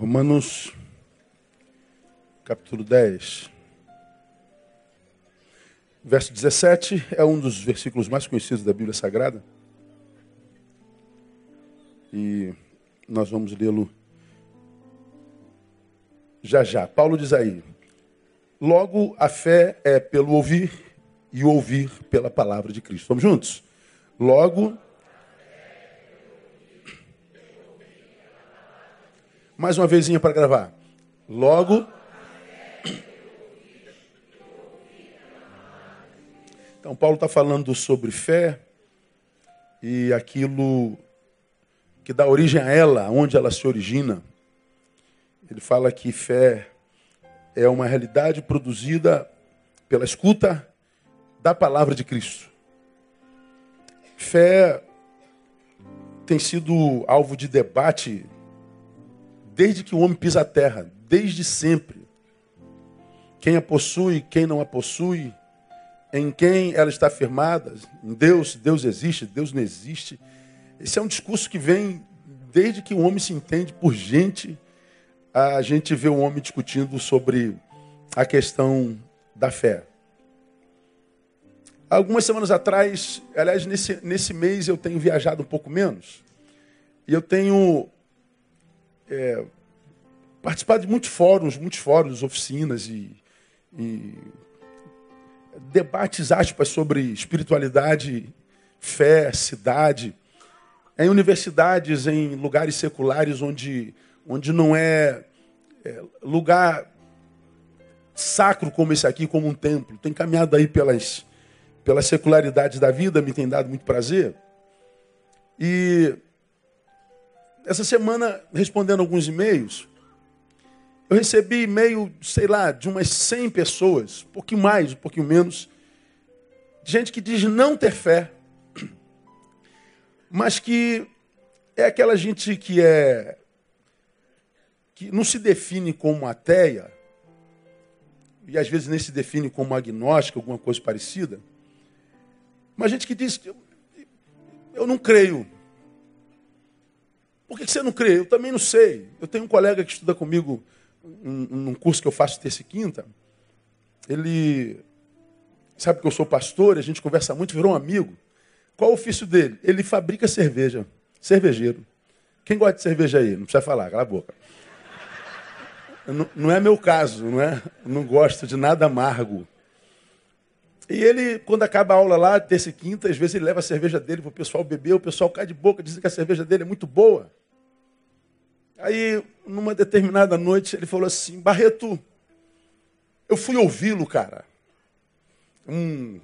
Romanos capítulo 10. Verso 17 é um dos versículos mais conhecidos da Bíblia Sagrada. E nós vamos lê-lo já já. Paulo diz aí: Logo a fé é pelo ouvir e ouvir pela palavra de Cristo. Vamos juntos? Logo Mais uma vezinha para gravar. Logo. Então, Paulo está falando sobre fé e aquilo que dá origem a ela, onde ela se origina. Ele fala que fé é uma realidade produzida pela escuta da palavra de Cristo. Fé tem sido alvo de debate desde que o homem pisa a terra, desde sempre. Quem a possui, quem não a possui, em quem ela está firmada, em Deus, Deus existe, Deus não existe. Esse é um discurso que vem desde que o homem se entende por gente, a gente vê o homem discutindo sobre a questão da fé. Algumas semanas atrás, aliás, nesse, nesse mês eu tenho viajado um pouco menos, e eu tenho é, participado de muitos fóruns, muitos fóruns, oficinas e, e debates aspas sobre espiritualidade, fé, cidade, em universidades, em lugares seculares onde, onde não é, é lugar sacro como esse aqui, como um templo. Tem caminhado aí pelas, pelas secularidades da vida, me tem dado muito prazer. E essa semana, respondendo alguns e-mails, eu recebi e-mail, sei lá, de umas 100 pessoas, um pouquinho mais, um pouquinho menos, gente que diz não ter fé, mas que é aquela gente que é que não se define como ateia, e às vezes nem se define como agnóstica, alguma coisa parecida, mas gente que diz eu não creio. Por que você não crê? Eu também não sei. Eu tenho um colega que estuda comigo num curso que eu faço terça e quinta. Ele sabe que eu sou pastor, a gente conversa muito, virou um amigo. Qual o ofício dele? Ele fabrica cerveja, cervejeiro. Quem gosta de cerveja aí? Não precisa falar, cala a boca. Não, não é meu caso, não é? não gosto de nada amargo. E ele, quando acaba a aula lá, terça e quinta, às vezes ele leva a cerveja dele para o pessoal beber, o pessoal cai de boca, dizem que a cerveja dele é muito boa. Aí, numa determinada noite, ele falou assim: Barreto, eu fui ouvi-lo, cara. Um,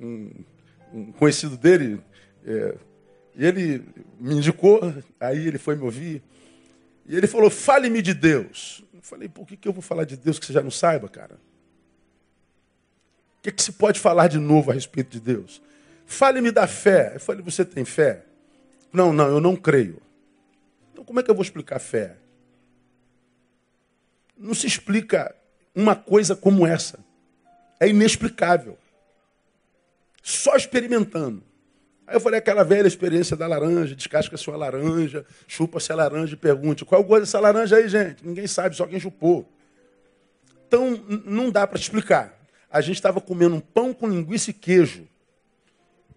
um, um conhecido dele, é, e ele me indicou, aí ele foi me ouvir. E ele falou: Fale-me de Deus. Eu falei: Por que, que eu vou falar de Deus que você já não saiba, cara? O que, que se pode falar de novo a respeito de Deus? Fale-me da fé. Eu falei: Você tem fé? Não, não, eu não creio. Como é que eu vou explicar fé? Não se explica uma coisa como essa. É inexplicável. Só experimentando. Aí eu falei aquela velha experiência da laranja, descasca sua laranja, chupa-se a laranja e pergunte, qual é o gosto dessa laranja aí, gente? Ninguém sabe, só quem chupou. Então, não dá para explicar. A gente estava comendo um pão com linguiça e queijo.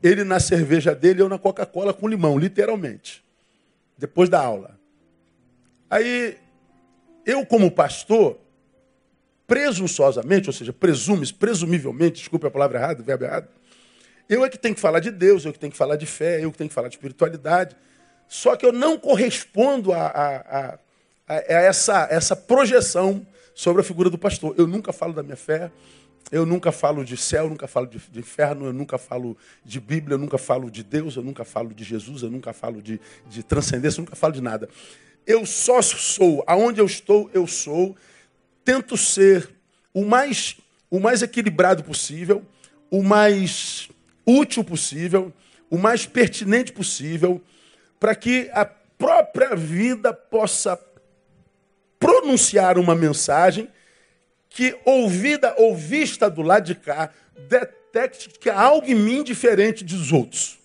Ele na cerveja dele, eu na Coca-Cola com limão, literalmente depois da aula. Aí, eu como pastor, presunçosamente, ou seja, presumes, presumivelmente, desculpe a palavra errada, o verbo errado, eu é que tenho que falar de Deus, eu que tenho que falar de fé, eu que tenho que falar de espiritualidade. Só que eu não correspondo a, a, a, a essa, essa projeção sobre a figura do pastor. Eu nunca falo da minha fé, eu nunca falo de céu, eu nunca falo de, de, inferno, eu nunca falo de Bíblia, eu nunca falo de Deus, eu nunca falo de Jesus, eu nunca falo de, de transcendência, eu nunca falo de nada. Eu só sou, aonde eu estou, eu sou. Tento ser o mais, o mais equilibrado possível, o mais útil possível, o mais pertinente possível, para que a própria vida possa pronunciar uma mensagem que, ouvida ou vista do lado de cá, detecte que há algo em mim diferente dos outros.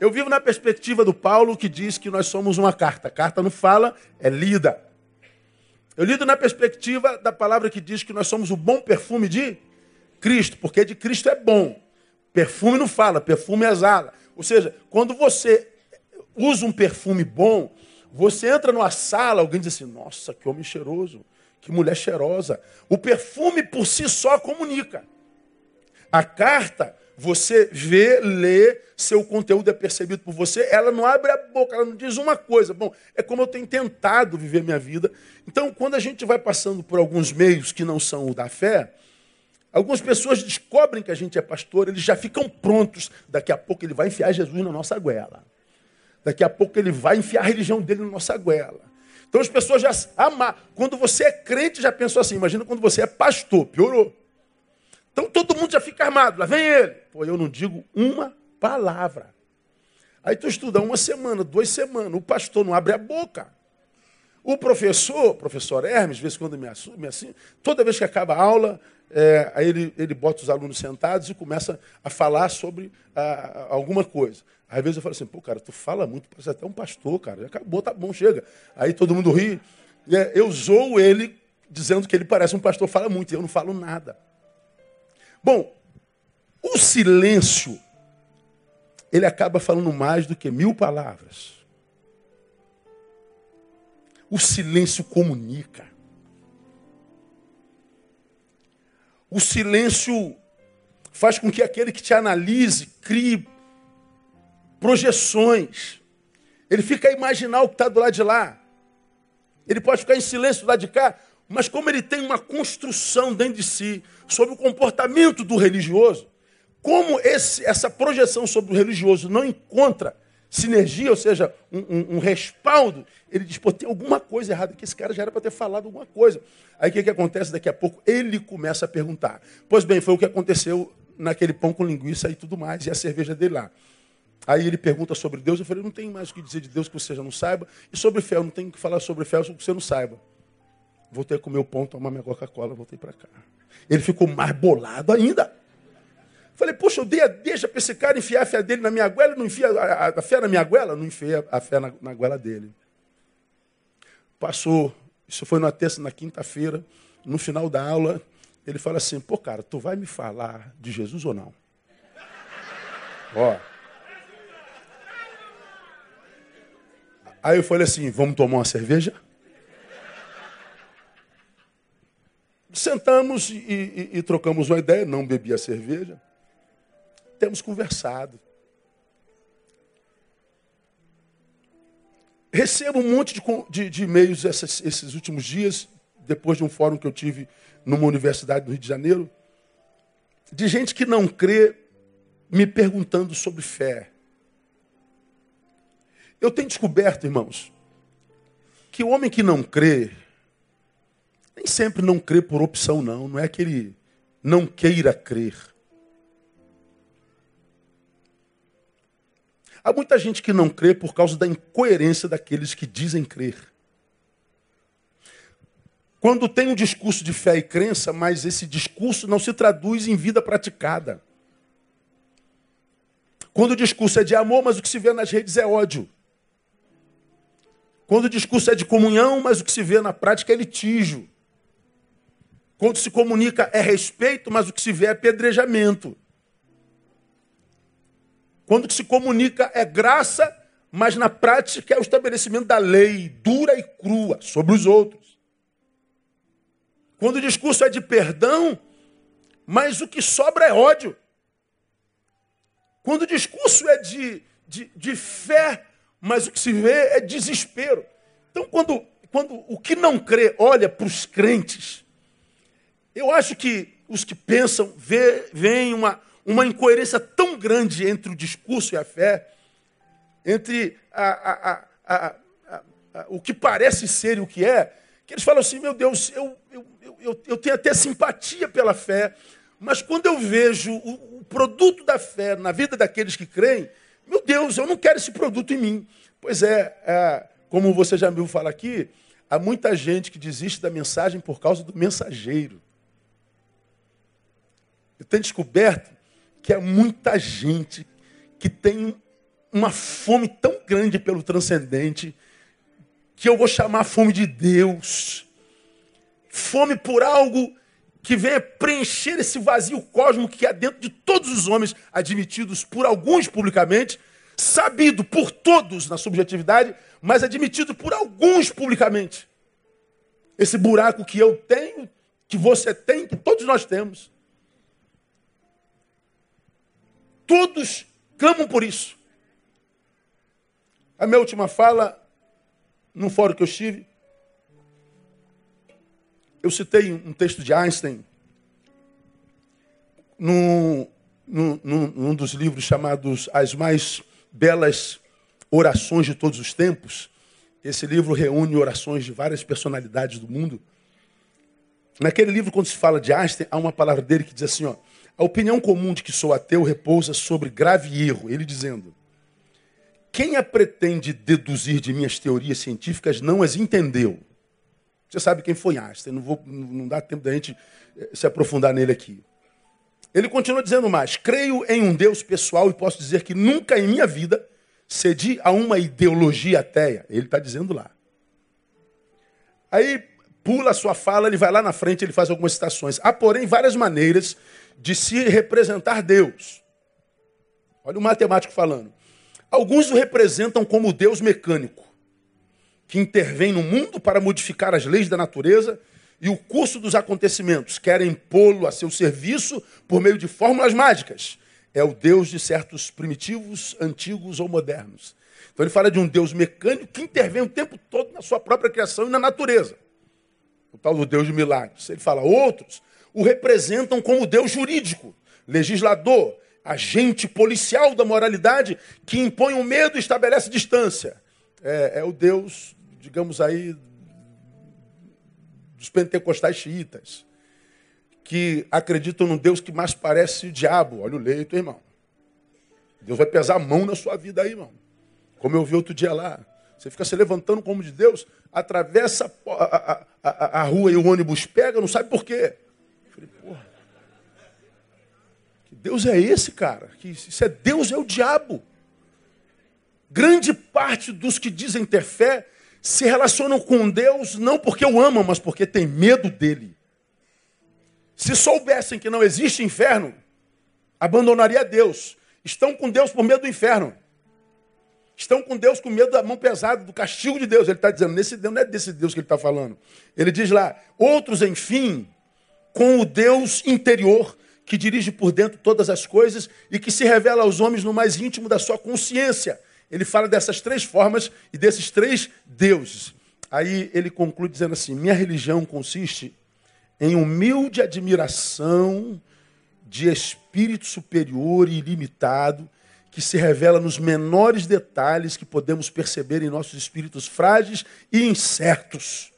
Eu vivo na perspectiva do Paulo que diz que nós somos uma carta. Carta não fala, é lida. Eu lido na perspectiva da palavra que diz que nós somos o bom perfume de Cristo, porque de Cristo é bom. Perfume não fala, perfume exala. Ou seja, quando você usa um perfume bom, você entra numa sala, alguém diz assim: Nossa, que homem cheiroso, que mulher cheirosa. O perfume por si só comunica. A carta você vê, lê, seu conteúdo é percebido por você, ela não abre a boca, ela não diz uma coisa. Bom, é como eu tenho tentado viver minha vida. Então, quando a gente vai passando por alguns meios que não são o da fé, algumas pessoas descobrem que a gente é pastor, eles já ficam prontos. Daqui a pouco ele vai enfiar Jesus na nossa goela. Daqui a pouco ele vai enfiar a religião dele na nossa goela. Então as pessoas já amam. Quando você é crente, já pensou assim. Imagina quando você é pastor, piorou. Então todo mundo já fica armado. Lá vem ele. Pô, eu não digo uma palavra. Aí tu estuda uma semana, duas semanas. O pastor não abre a boca. O professor, professor Hermes, às vezes quando me assume assim, toda vez que acaba a aula, é, aí ele, ele bota os alunos sentados e começa a falar sobre a, alguma coisa. Às vezes eu falo assim, pô, cara, tu fala muito, parece até um pastor, cara. Já acabou, tá bom, chega. Aí todo mundo ri. É, eu zoo ele dizendo que ele parece um pastor, fala muito, e eu não falo nada. Bom, o silêncio, ele acaba falando mais do que mil palavras. O silêncio comunica. O silêncio faz com que aquele que te analise crie projeções. Ele fica a imaginar o que está do lado de lá. Ele pode ficar em silêncio do lado de cá, mas como ele tem uma construção dentro de si sobre o comportamento do religioso, como esse, essa projeção sobre o religioso não encontra sinergia, ou seja, um, um, um respaldo, ele diz, pô, tem alguma coisa errada, que esse cara já era para ter falado alguma coisa. Aí o que, que acontece? Daqui a pouco ele começa a perguntar. Pois bem, foi o que aconteceu naquele pão com linguiça e tudo mais, e a cerveja dele lá. Aí ele pergunta sobre Deus, eu falei, não tem mais o que dizer de Deus que você já não saiba, e sobre fé, eu não tenho que falar sobre fé que você não saiba. Voltei a comer o pão, tomar minha Coca-Cola, voltei para cá. Ele ficou mais bolado ainda. Falei, poxa, eu dei a deixa para esse cara enfiar a fé dele na minha goela, não enfia a, a, fé na minha goela? Não enfia a fé na, na goela dele. Passou, isso foi na terça, na quinta-feira, no final da aula, ele fala assim, pô, cara, tu vai me falar de Jesus ou não? Ó. Aí eu falei assim, vamos tomar uma cerveja? Sentamos e, e, e trocamos uma ideia, não bebi a cerveja. Temos conversado. Recebo um monte de, de, de e-mails esses, esses últimos dias, depois de um fórum que eu tive numa universidade do Rio de Janeiro, de gente que não crê me perguntando sobre fé. Eu tenho descoberto, irmãos, que o homem que não crê, nem sempre não crê por opção, não. Não é que ele não queira crer. Há muita gente que não crê por causa da incoerência daqueles que dizem crer. Quando tem um discurso de fé e crença, mas esse discurso não se traduz em vida praticada. Quando o discurso é de amor, mas o que se vê nas redes é ódio. Quando o discurso é de comunhão, mas o que se vê na prática é litígio. Quando se comunica é respeito, mas o que se vê é apedrejamento. Quando se comunica é graça, mas na prática é o estabelecimento da lei dura e crua sobre os outros. Quando o discurso é de perdão, mas o que sobra é ódio. Quando o discurso é de, de, de fé, mas o que se vê é desespero. Então, quando, quando o que não crê olha para os crentes, eu acho que os que pensam veem uma, uma incoerência tão grande entre o discurso e a fé, entre a, a, a, o que parece ser e o que é, que eles falam assim: meu Deus, eu, eu, eu, eu tenho até simpatia pela fé, mas quando eu vejo o, o produto da fé na vida daqueles que creem, meu Deus, eu não quero esse produto em mim. Pois é, é como você já me ouviu falar aqui, há muita gente que desiste da mensagem por causa do mensageiro. Eu tenho descoberto que há muita gente que tem uma fome tão grande pelo transcendente que eu vou chamar fome de Deus. Fome por algo que venha preencher esse vazio cósmico que há dentro de todos os homens, admitidos por alguns publicamente, sabido por todos na subjetividade, mas admitido por alguns publicamente. Esse buraco que eu tenho, que você tem, que todos nós temos. Todos clamam por isso. A minha última fala, no fórum que eu estive, eu citei um texto de Einstein num, num, num dos livros chamados As Mais Belas Orações de Todos os Tempos. Esse livro reúne orações de várias personalidades do mundo. Naquele livro, quando se fala de Einstein, há uma palavra dele que diz assim: ó, a opinião comum de que sou ateu repousa sobre grave erro. Ele dizendo: quem a pretende deduzir de minhas teorias científicas não as entendeu. Você sabe quem foi Einstein, não, vou, não dá tempo da gente eh, se aprofundar nele aqui. Ele continua dizendo mais: creio em um Deus pessoal e posso dizer que nunca em minha vida cedi a uma ideologia ateia. Ele está dizendo lá. Aí pula a sua fala, ele vai lá na frente, ele faz algumas citações. Há, porém, várias maneiras de se representar Deus. Olha o matemático falando. Alguns o representam como Deus mecânico, que intervém no mundo para modificar as leis da natureza e o curso dos acontecimentos. Querem pô-lo a seu serviço por meio de fórmulas mágicas. É o Deus de certos primitivos, antigos ou modernos. Então ele fala de um Deus mecânico que intervém o tempo todo na sua própria criação e na natureza. O tal do Deus de milagres. Ele fala, outros o representam como Deus jurídico, legislador, agente policial da moralidade que impõe o medo e estabelece distância. É, é, o Deus, digamos aí, dos pentecostais xiitas, que acreditam num Deus que mais parece o diabo. Olha o leito, irmão. Deus vai pesar a mão na sua vida aí, irmão. Como eu vi outro dia lá. Você fica se levantando como de Deus, atravessa a, a, a, a rua e o ônibus pega, não sabe por quê. Eu falei, porra. Deus é esse, cara. Que se é Deus, é o diabo. Grande parte dos que dizem ter fé se relacionam com Deus não porque o amam, mas porque têm medo dele. Se soubessem que não existe inferno, abandonaria Deus. Estão com Deus por medo do inferno. Estão com Deus com medo da mão pesada, do castigo de Deus. Ele está dizendo, nesse Deus não é desse Deus que ele está falando. Ele diz lá, outros, enfim, com o Deus interior que dirige por dentro todas as coisas e que se revela aos homens no mais íntimo da sua consciência. Ele fala dessas três formas e desses três deuses. Aí ele conclui dizendo assim: Minha religião consiste em humilde admiração de espírito superior e ilimitado que se revela nos menores detalhes que podemos perceber em nossos espíritos frágeis e incertos.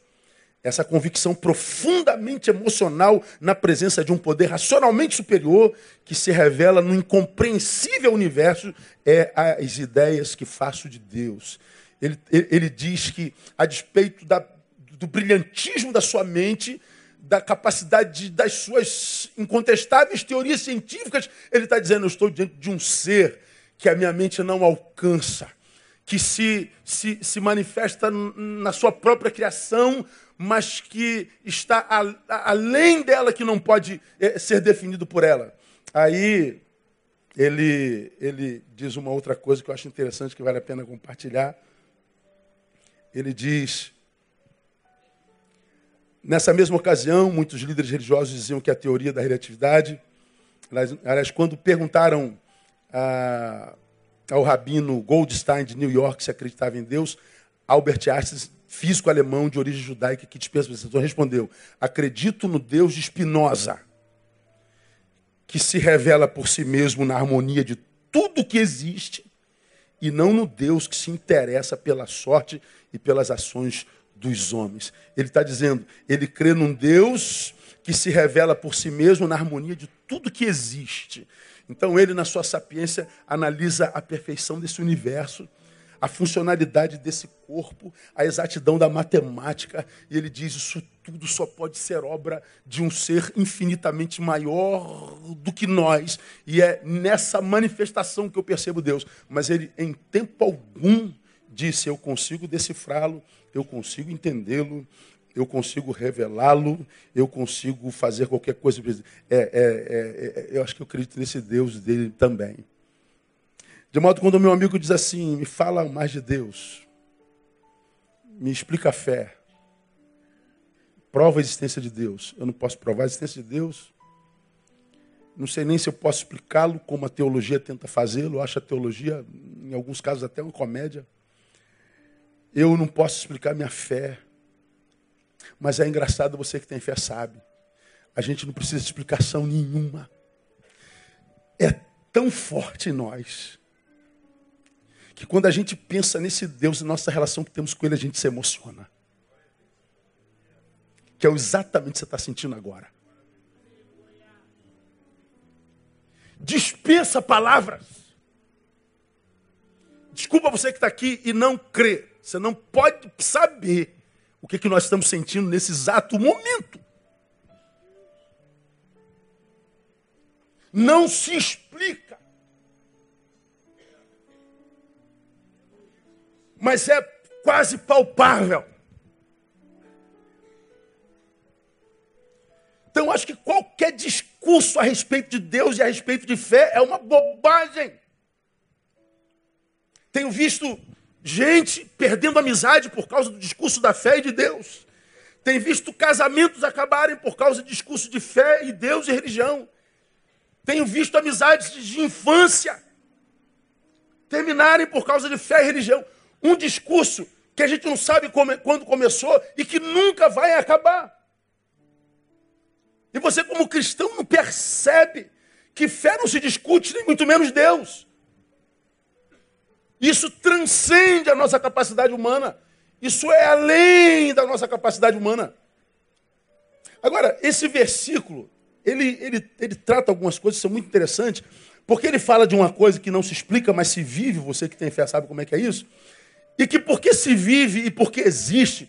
Essa convicção profundamente emocional na presença de um poder racionalmente superior que se revela no incompreensível universo é as ideias que faço de Deus. Ele, ele diz que, a despeito da, do brilhantismo da sua mente, da capacidade de, das suas incontestáveis teorias científicas, ele está dizendo: Eu estou diante de um ser que a minha mente não alcança, que se, se, se manifesta na sua própria criação mas que está a, além dela, que não pode é, ser definido por ela. Aí ele, ele diz uma outra coisa que eu acho interessante, que vale a pena compartilhar. Ele diz: Nessa mesma ocasião, muitos líderes religiosos diziam que a teoria da relatividade, aliás, quando perguntaram a, ao rabino Goldstein de New York se acreditava em Deus, Albert Einstein físico alemão de origem judaica que dispensa visitação, respondeu: Acredito no Deus de Spinoza, que se revela por si mesmo na harmonia de tudo que existe, e não no Deus que se interessa pela sorte e pelas ações dos homens. Ele está dizendo, ele crê num Deus que se revela por si mesmo na harmonia de tudo que existe. Então ele, na sua sapiência, analisa a perfeição desse universo a funcionalidade desse corpo, a exatidão da matemática, e ele diz: Isso tudo só pode ser obra de um ser infinitamente maior do que nós. E é nessa manifestação que eu percebo Deus. Mas ele, em tempo algum, disse: Eu consigo decifrá-lo, eu consigo entendê-lo, eu consigo revelá-lo, eu consigo fazer qualquer coisa. É, é, é, é, eu acho que eu acredito nesse Deus dele também. De modo que quando meu amigo diz assim, me fala mais de Deus, me explica a fé, prova a existência de Deus. Eu não posso provar a existência de Deus. Não sei nem se eu posso explicá-lo como a teologia tenta fazê-lo. Acho a teologia, em alguns casos, até uma comédia. Eu não posso explicar minha fé. Mas é engraçado, você que tem fé sabe. A gente não precisa de explicação nenhuma. É tão forte em nós que quando a gente pensa nesse Deus e nossa relação que temos com Ele, a gente se emociona. Que é exatamente o que você está sentindo agora. Dispensa palavras. Desculpa você que está aqui e não crê. Você não pode saber o que, que nós estamos sentindo nesse exato momento. Não se explica. Mas é quase palpável. Então, acho que qualquer discurso a respeito de Deus e a respeito de fé é uma bobagem. Tenho visto gente perdendo amizade por causa do discurso da fé e de Deus. Tenho visto casamentos acabarem por causa do discurso de fé e Deus e religião. Tenho visto amizades de infância terminarem por causa de fé e religião um discurso que a gente não sabe como, quando começou e que nunca vai acabar. E você, como cristão, não percebe que fé não se discute, nem muito menos Deus. Isso transcende a nossa capacidade humana. Isso é além da nossa capacidade humana. Agora, esse versículo, ele, ele, ele trata algumas coisas que são muito interessantes, porque ele fala de uma coisa que não se explica, mas se vive, você que tem fé sabe como é que é isso. E que porque se vive e porque existe,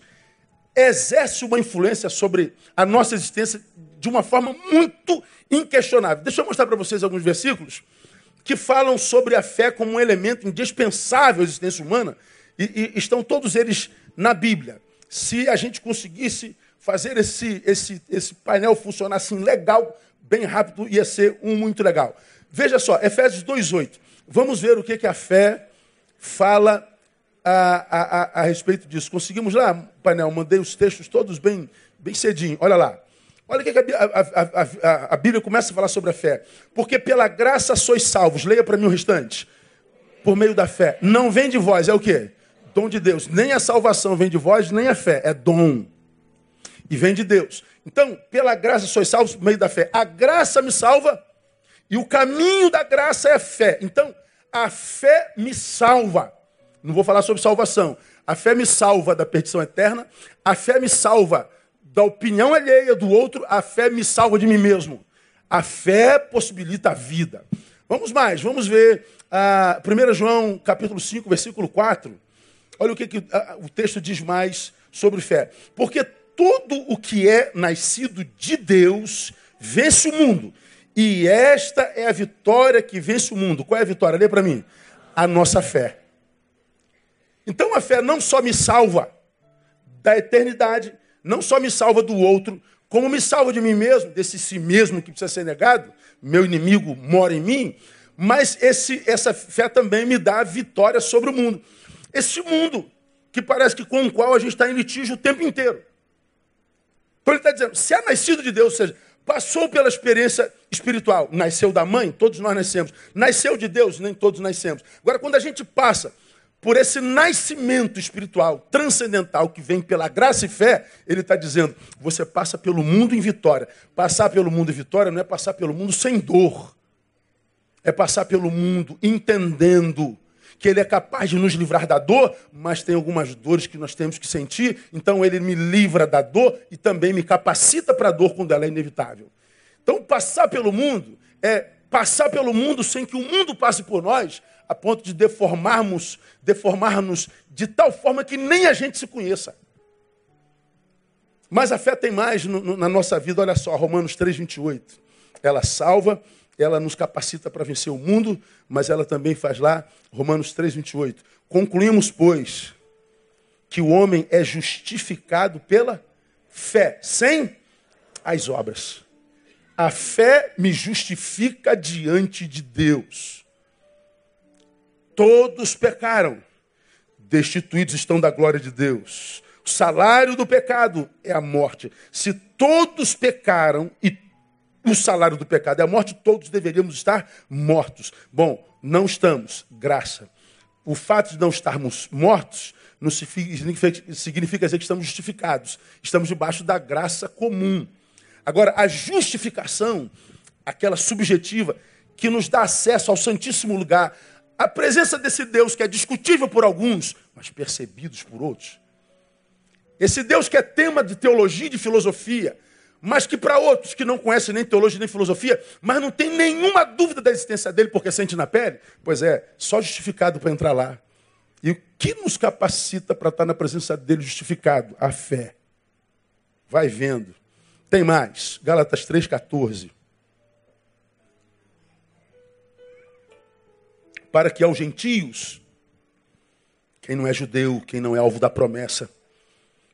exerce uma influência sobre a nossa existência de uma forma muito inquestionável. Deixa eu mostrar para vocês alguns versículos que falam sobre a fé como um elemento indispensável à existência humana, e, e estão todos eles na Bíblia. Se a gente conseguisse fazer esse, esse, esse painel funcionar assim legal, bem rápido, ia ser um muito legal. Veja só, Efésios 2,8. Vamos ver o que, que a fé fala a, a, a, respeito disso. Conseguimos lá, painel, mandei os textos todos bem, bem cedinho. Olha lá. Olha o que a, a, Bíblia começa a falar sobre a fé. Porque pela graça sois salvos. Leia para mim o restante. Por meio da fé. Não vem de vós, é o quê? Dom de Deus. Nem a salvação vem de vós, nem a fé. É dom. E vem de Deus. Então, pela graça sois salvos por meio da fé. A graça me salva e o caminho da graça é a fé. Então, a fé me salva. Não vou falar sobre salvação. A fé me salva da perdição eterna, a fé me salva da opinião alheia do outro, a fé me salva de mim mesmo. A fé possibilita a vida. Vamos mais, vamos ver ah, 1 João capítulo 5, versículo 4. Olha o que, que ah, o texto diz mais sobre fé. Porque tudo o que é nascido de Deus vence o mundo. E esta é a vitória que vence o mundo. Qual é a vitória? Lê para mim. A nossa fé. Então a fé não só me salva da eternidade, não só me salva do outro, como me salva de mim mesmo, desse si mesmo que precisa ser negado, meu inimigo mora em mim, mas esse, essa fé também me dá vitória sobre o mundo. Esse mundo que parece que com o qual a gente está em litígio o tempo inteiro. Então ele está dizendo, se é nascido de Deus, ou seja, passou pela experiência espiritual, nasceu da mãe, todos nós nascemos. Nasceu de Deus, nem todos nascemos. Agora, quando a gente passa por esse nascimento espiritual transcendental que vem pela graça e fé, ele está dizendo: você passa pelo mundo em vitória. Passar pelo mundo em vitória não é passar pelo mundo sem dor, é passar pelo mundo entendendo que ele é capaz de nos livrar da dor, mas tem algumas dores que nós temos que sentir, então ele me livra da dor e também me capacita para a dor quando ela é inevitável. Então, passar pelo mundo é passar pelo mundo sem que o mundo passe por nós, a ponto de deformarmos, deformar-nos de tal forma que nem a gente se conheça. Mas a fé tem mais no, no, na nossa vida, olha só, Romanos 3, 28. Ela salva, ela nos capacita para vencer o mundo, mas ela também faz lá, Romanos 3, 28. Concluímos, pois, que o homem é justificado pela fé, sem as obras. A fé me justifica diante de Deus. Todos pecaram, destituídos estão da glória de Deus. O salário do pecado é a morte. Se todos pecaram e o salário do pecado é a morte, todos deveríamos estar mortos. Bom, não estamos, graça. O fato de não estarmos mortos não significa dizer que estamos justificados. Estamos debaixo da graça comum. Agora, a justificação, aquela subjetiva, que nos dá acesso ao Santíssimo Lugar, a presença desse Deus que é discutível por alguns, mas percebidos por outros. Esse Deus que é tema de teologia e de filosofia, mas que para outros que não conhecem nem teologia nem filosofia, mas não tem nenhuma dúvida da existência dele porque sente na pele, pois é, só justificado para entrar lá. E o que nos capacita para estar na presença dele justificado? A fé. Vai vendo. Tem mais. Gálatas 3,14. Para que aos gentios, quem não é judeu, quem não é alvo da promessa,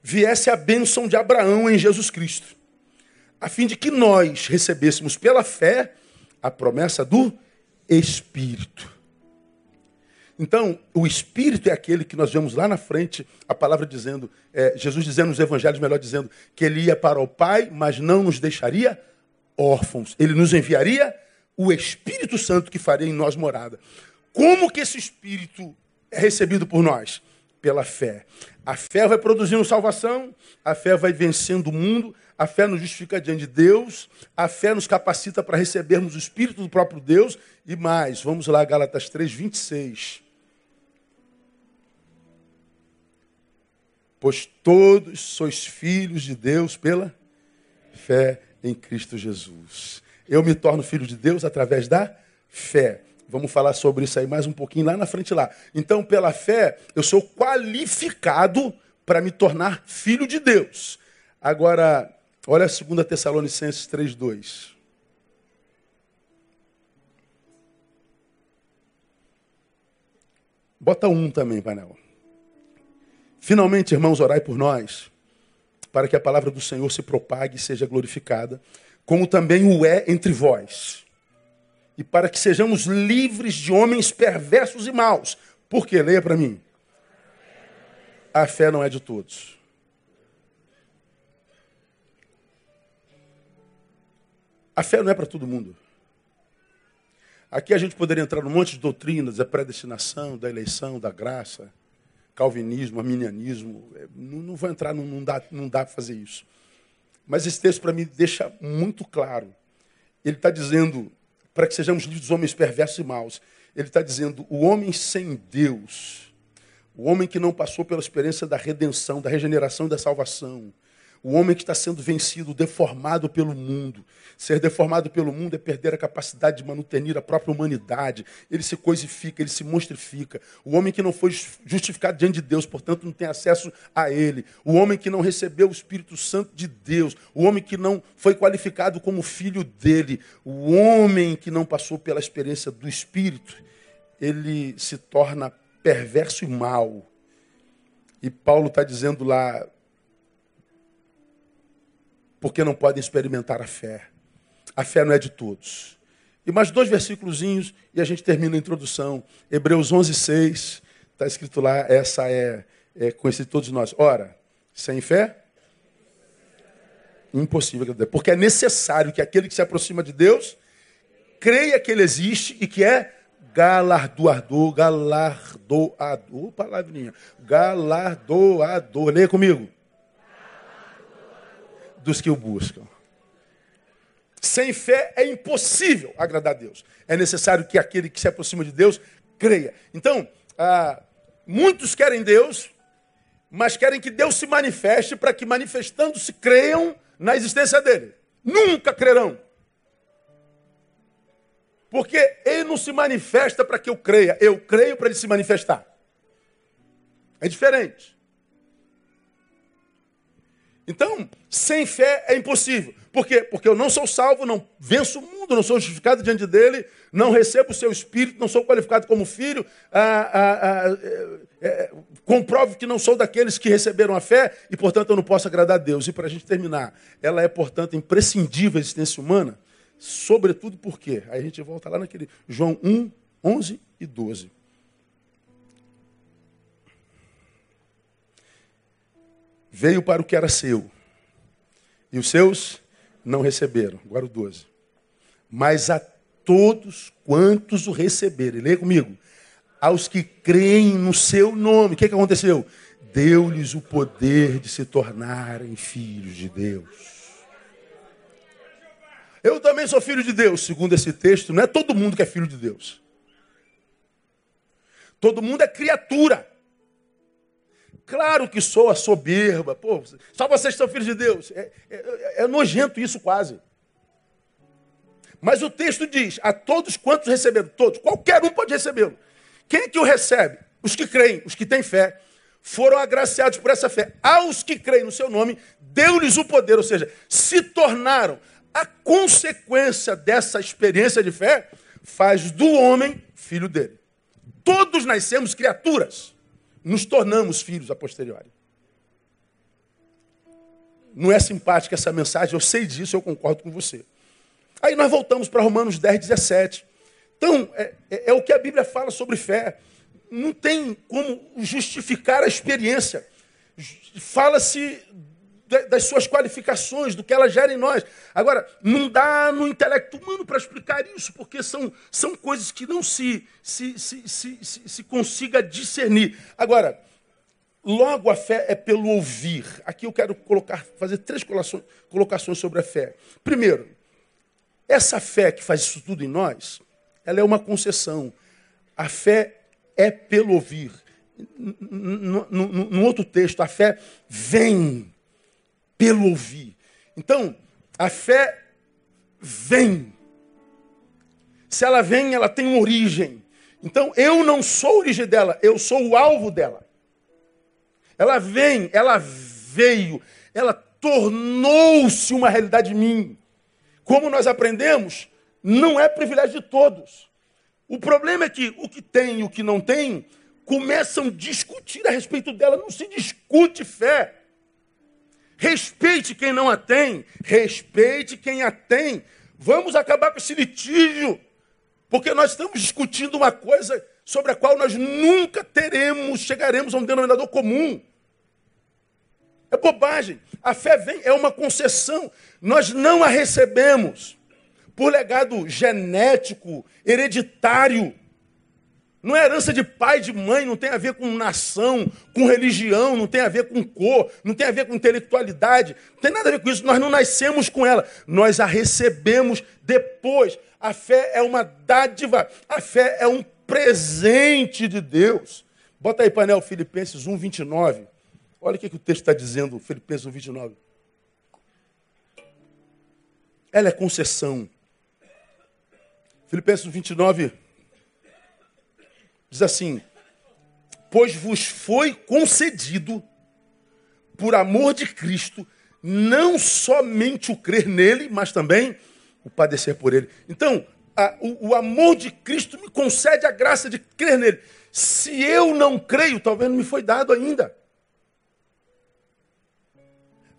viesse a bênção de Abraão em Jesus Cristo, a fim de que nós recebêssemos pela fé a promessa do Espírito. Então, o Espírito é aquele que nós vemos lá na frente, a palavra dizendo, é, Jesus dizendo nos evangelhos, melhor dizendo, que ele ia para o Pai, mas não nos deixaria órfãos. Ele nos enviaria o Espírito Santo que faria em nós morada. Como que esse Espírito é recebido por nós? Pela fé. A fé vai produzindo salvação, a fé vai vencendo o mundo, a fé nos justifica diante de Deus, a fé nos capacita para recebermos o Espírito do próprio Deus e mais. Vamos lá, Gálatas 3, 26. pois todos sois filhos de Deus pela fé em Cristo Jesus. Eu me torno filho de Deus através da fé. Vamos falar sobre isso aí mais um pouquinho lá na frente lá. Então, pela fé, eu sou qualificado para me tornar filho de Deus. Agora, olha a 2 Tessalonicenses 3:2. Bota um também, painel. Finalmente, irmãos, orai por nós, para que a palavra do Senhor se propague e seja glorificada, como também o é entre vós. E para que sejamos livres de homens perversos e maus. Por quê? Leia para mim. A fé não é de todos. A fé não é para todo mundo. Aqui a gente poderia entrar num monte de doutrinas, da predestinação, da eleição, da graça calvinismo, arminianismo. É, não, não vou entrar, não, não dá, não dá para fazer isso. Mas esse texto para mim deixa muito claro. Ele está dizendo, para que sejamos livres dos homens perversos e maus, ele está dizendo, o homem sem Deus, o homem que não passou pela experiência da redenção, da regeneração e da salvação, o homem que está sendo vencido, deformado pelo mundo. Ser deformado pelo mundo é perder a capacidade de manutenir a própria humanidade. Ele se coisifica, ele se monstrifica. O homem que não foi justificado diante de Deus, portanto não tem acesso a ele. O homem que não recebeu o Espírito Santo de Deus. O homem que não foi qualificado como filho dele. O homem que não passou pela experiência do Espírito. Ele se torna perverso e mau. E Paulo está dizendo lá, porque não podem experimentar a fé. A fé não é de todos. E mais dois versículos e a gente termina a introdução. Hebreus 11, 6, está escrito lá, essa é, é conhecida de todos nós. Ora, sem fé, impossível. Porque é necessário que aquele que se aproxima de Deus creia que ele existe e que é galardoador, galardoador, palavrinha, galardoador. Leia comigo dos que o buscam. Sem fé é impossível agradar a Deus. É necessário que aquele que se aproxima de Deus creia. Então, ah, muitos querem Deus, mas querem que Deus se manifeste para que, manifestando-se, creiam na existência dele. Nunca crerão. Porque ele não se manifesta para que eu creia, eu creio para ele se manifestar. É diferente. Então, sem fé é impossível. Por quê? Porque eu não sou salvo, não venço o mundo, não sou justificado diante dele, não recebo o seu espírito, não sou qualificado como filho, ah, ah, ah, é, é, comprovo que não sou daqueles que receberam a fé e, portanto, eu não posso agradar a Deus. E para a gente terminar, ela é, portanto, imprescindível a existência humana, sobretudo por quê? Aí a gente volta lá naquele João 1, 11 e 12. Veio para o que era seu, e os seus não receberam. Agora o 12. Mas a todos quantos o receberem, leia comigo, aos que creem no seu nome, o que, que aconteceu? Deu-lhes o poder de se tornarem filhos de Deus. Eu também sou filho de Deus, segundo esse texto, não é todo mundo que é filho de Deus. Todo mundo é criatura. Claro que sou a soberba. Pô, só vocês são filhos de Deus. É, é, é nojento isso quase. Mas o texto diz: a todos quantos receberam, todos, qualquer um pode recebê-lo. Quem é que o recebe? Os que creem, os que têm fé, foram agraciados por essa fé. Aos que creem no seu nome, deu-lhes o poder, ou seja, se tornaram. A consequência dessa experiência de fé faz do homem filho dele. Todos nascemos criaturas nos tornamos filhos a posteriori. Não é simpática essa mensagem, eu sei disso, eu concordo com você. Aí nós voltamos para Romanos 10, 17. Então, é, é, é o que a Bíblia fala sobre fé. Não tem como justificar a experiência. Fala-se das suas qualificações, do que ela gera em nós. Agora, não dá no intelecto humano para explicar isso, porque são, são coisas que não se, se, se, se, se, se consiga discernir. Agora, logo a fé é pelo ouvir. Aqui eu quero colocar, fazer três colocações sobre a fé. Primeiro, essa fé que faz isso tudo em nós, ela é uma concessão. A fé é pelo ouvir. No, no, no outro texto, a fé vem pelo ouvir. Então, a fé vem. Se ela vem, ela tem uma origem. Então, eu não sou a origem dela, eu sou o alvo dela. Ela vem, ela veio, ela tornou-se uma realidade em mim. Como nós aprendemos, não é privilégio de todos. O problema é que o que tem e o que não tem começam a discutir a respeito dela. Não se discute fé. Respeite quem não a tem, respeite quem a tem. Vamos acabar com esse litígio, porque nós estamos discutindo uma coisa sobre a qual nós nunca teremos, chegaremos a um denominador comum. É bobagem. A fé vem, é uma concessão. Nós não a recebemos por legado genético, hereditário. Não é herança de pai, de mãe, não tem a ver com nação, com religião, não tem a ver com cor, não tem a ver com intelectualidade, não tem nada a ver com isso. Nós não nascemos com ela, nós a recebemos depois. A fé é uma dádiva, a fé é um presente de Deus. Bota aí, painel Filipenses 1, 29. Olha o que, que o texto está dizendo, Filipenses 1, 29. Ela é concessão. Filipenses 1, 29 Diz assim: Pois vos foi concedido, por amor de Cristo, não somente o crer nele, mas também o padecer por ele. Então, a, o, o, amor de Cristo me concede a graça de crer nele. Se eu não creio, talvez não me foi dado ainda.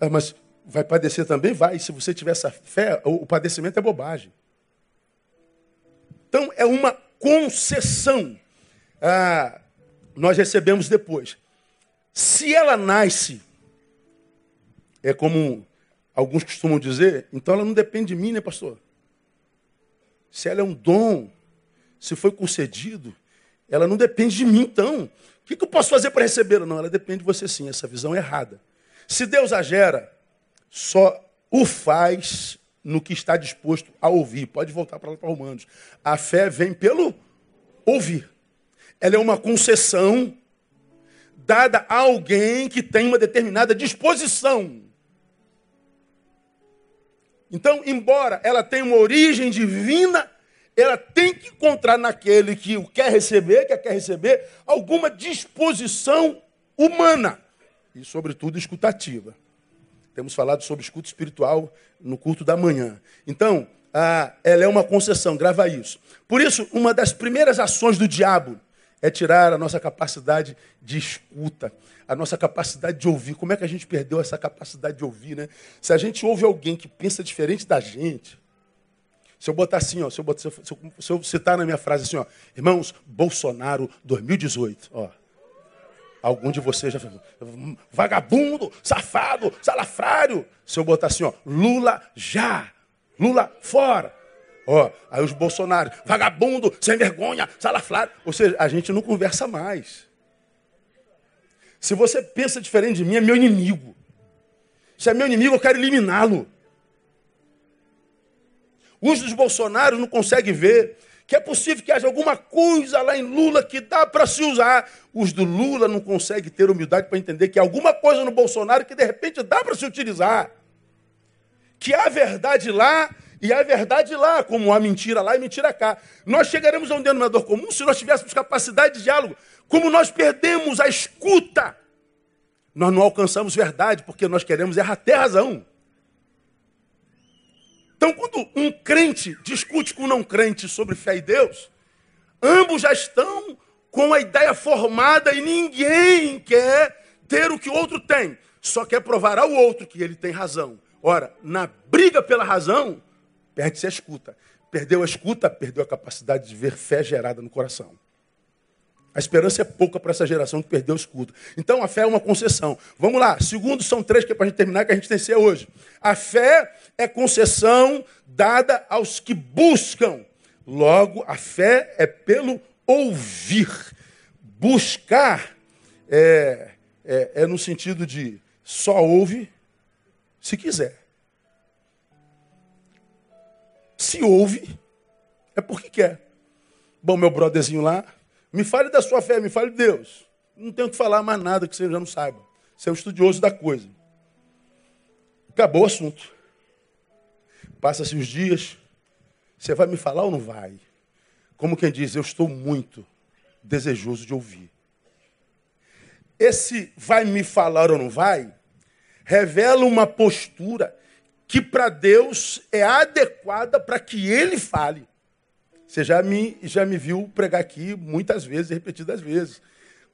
Ah, mas vai padecer também? Vai. Se você tiver essa fé, o, o padecimento é bobagem. Então, é uma concessão ah, nós recebemos depois. Se ela nasce, é como alguns costumam dizer, então ela não depende de mim, né, pastor? Se ela é um dom, se foi concedido, ela não depende de mim, então. O que, eu posso fazer para recebê-la? Não, ela depende de você sim, essa visão é errada. Se Deus a gera, só o faz no que está disposto a ouvir. Pode voltar para lá para Romanos. A fé vem pelo ouvir ela é uma concessão dada a alguém que tem uma determinada disposição. Então, embora ela tenha uma origem divina, ela tem que encontrar naquele que o quer receber, que quer receber, alguma disposição humana e, sobretudo, escutativa. Temos falado sobre escuta espiritual no culto da manhã. Então, ah, ela é uma concessão, grava isso. Por isso, uma das primeiras ações do diabo é tirar a nossa capacidade de escuta, a nossa capacidade de ouvir. Como é que a gente perdeu essa capacidade de ouvir, né? Se a gente ouve alguém que pensa diferente da gente, se eu botar assim, ó, se eu, botar, se eu, se eu citar na minha frase assim, ó, irmãos, Bolsonaro 2018, ó. Algum de vocês já falou, vagabundo, safado, salafrário. Se eu botar assim, ó, Lula já, Lula fora. Ó, aí os Bolsonaro, vagabundo, sem vergonha, salafrário. Ou seja, a gente não conversa mais. Se você pensa diferente de mim, é meu inimigo. Se é meu inimigo, eu quero eliminá-lo. Os dos Bolsonaro não conseguem ver que é possível que haja alguma coisa lá em Lula que dá para se usar. Os do Lula não conseguem ter humildade para entender que há alguma coisa no Bolsonaro que de repente dá para se utilizar. Que há verdade lá e há verdade lá, como há mentira lá e mentira cá. Nós chegaremos a um denominador comum se nós tivéssemos capacidade de diálogo. Como nós perdemos a escuta, nós não alcançamos verdade, porque nós queremos errar até razão. Então, quando um crente discute com um não crente sobre fé e Deus, ambos já estão com a ideia formada e ninguém quer ter o que o outro tem, só quer provar ao outro que ele tem razão. Ora, na briga pela razão, perde-se a escuta. Perdeu a escuta, perdeu a capacidade de ver fé gerada no coração. A esperança é pouca para essa geração que perdeu o escudo. Então a fé é uma concessão. Vamos lá. Segundo, são três que é para a gente terminar, que a gente tem que ser hoje. A fé é concessão dada aos que buscam. Logo, a fé é pelo ouvir. Buscar é, é, é no sentido de só ouve se quiser. Se ouve, é porque quer. Bom, meu brotherzinho lá, me fale da sua fé, me fale de Deus. Não tenho que falar mais nada que você já não saiba. Você é um estudioso da coisa. Acabou o assunto. Passa-se os dias. Você vai me falar ou não vai? Como quem diz, eu estou muito desejoso de ouvir. Esse vai me falar ou não vai revela uma postura que para Deus é adequada para que ele fale. Você já me, já me viu pregar aqui muitas vezes, repetidas vezes.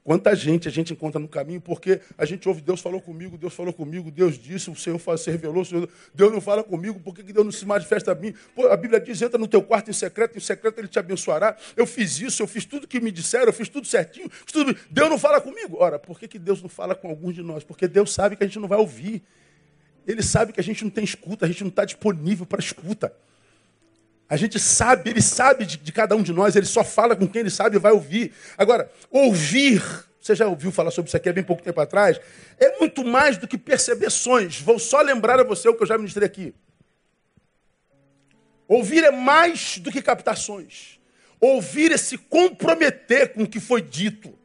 Quanta gente a gente encontra no caminho, porque a gente ouve Deus falou comigo, Deus falou comigo, Deus disse, o Senhor se revelou, Senhor, Deus não fala comigo, por que Deus não se manifesta a mim? Pô, a Bíblia diz, entra no teu quarto em secreto, em secreto Ele te abençoará. Eu fiz isso, eu fiz tudo que me disseram, eu fiz tudo certinho, fiz tudo... Deus não fala comigo. Ora, por que, que Deus não fala com alguns de nós? Porque Deus sabe que a gente não vai ouvir. Ele sabe que a gente não tem escuta, a gente não está disponível para escuta. A gente sabe, ele sabe de, de, cada um de nós, ele só fala com quem ele sabe e vai ouvir. Agora, ouvir, você já ouviu falar sobre isso aqui há bem pouco tempo atrás, é muito mais do que percebeções. Vou só lembrar a você o que eu já ministrei aqui. Ouvir é mais do que captações. Ouvir é se comprometer com o que foi dito.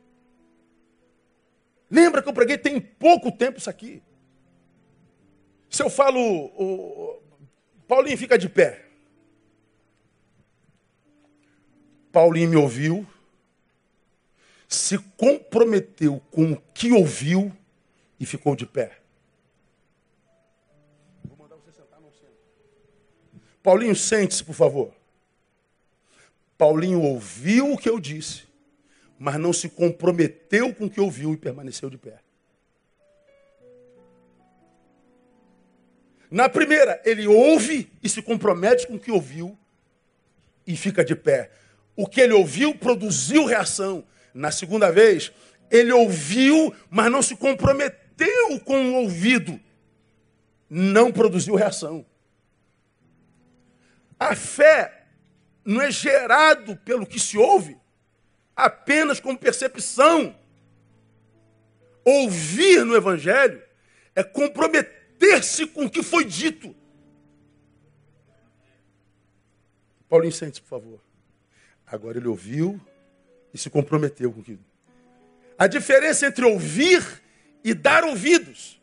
Lembra que eu preguei tem pouco tempo isso aqui. Se eu falo, o, Paulinho fica de pé. Paulinho me ouviu, se comprometeu com o que ouviu e ficou de pé. Vou mandar você sentar, não senta. Paulinho, sente-se, por favor. Paulinho ouviu o que eu disse, mas não se comprometeu com o que ouviu e permaneceu de pé. Na primeira, ele ouve e se compromete com o que ouviu e fica de pé. O que ele ouviu produziu reação. Na segunda vez, ele ouviu, mas não se comprometeu com o ouvido. Não produziu reação. A fé não é gerado pelo que se ouve, apenas com percepção. Ouvir no Evangelho é comprometer ter-se com o que foi dito. Paulinho, sente por favor. Agora ele ouviu e se comprometeu com aquilo. A diferença entre ouvir e dar ouvidos.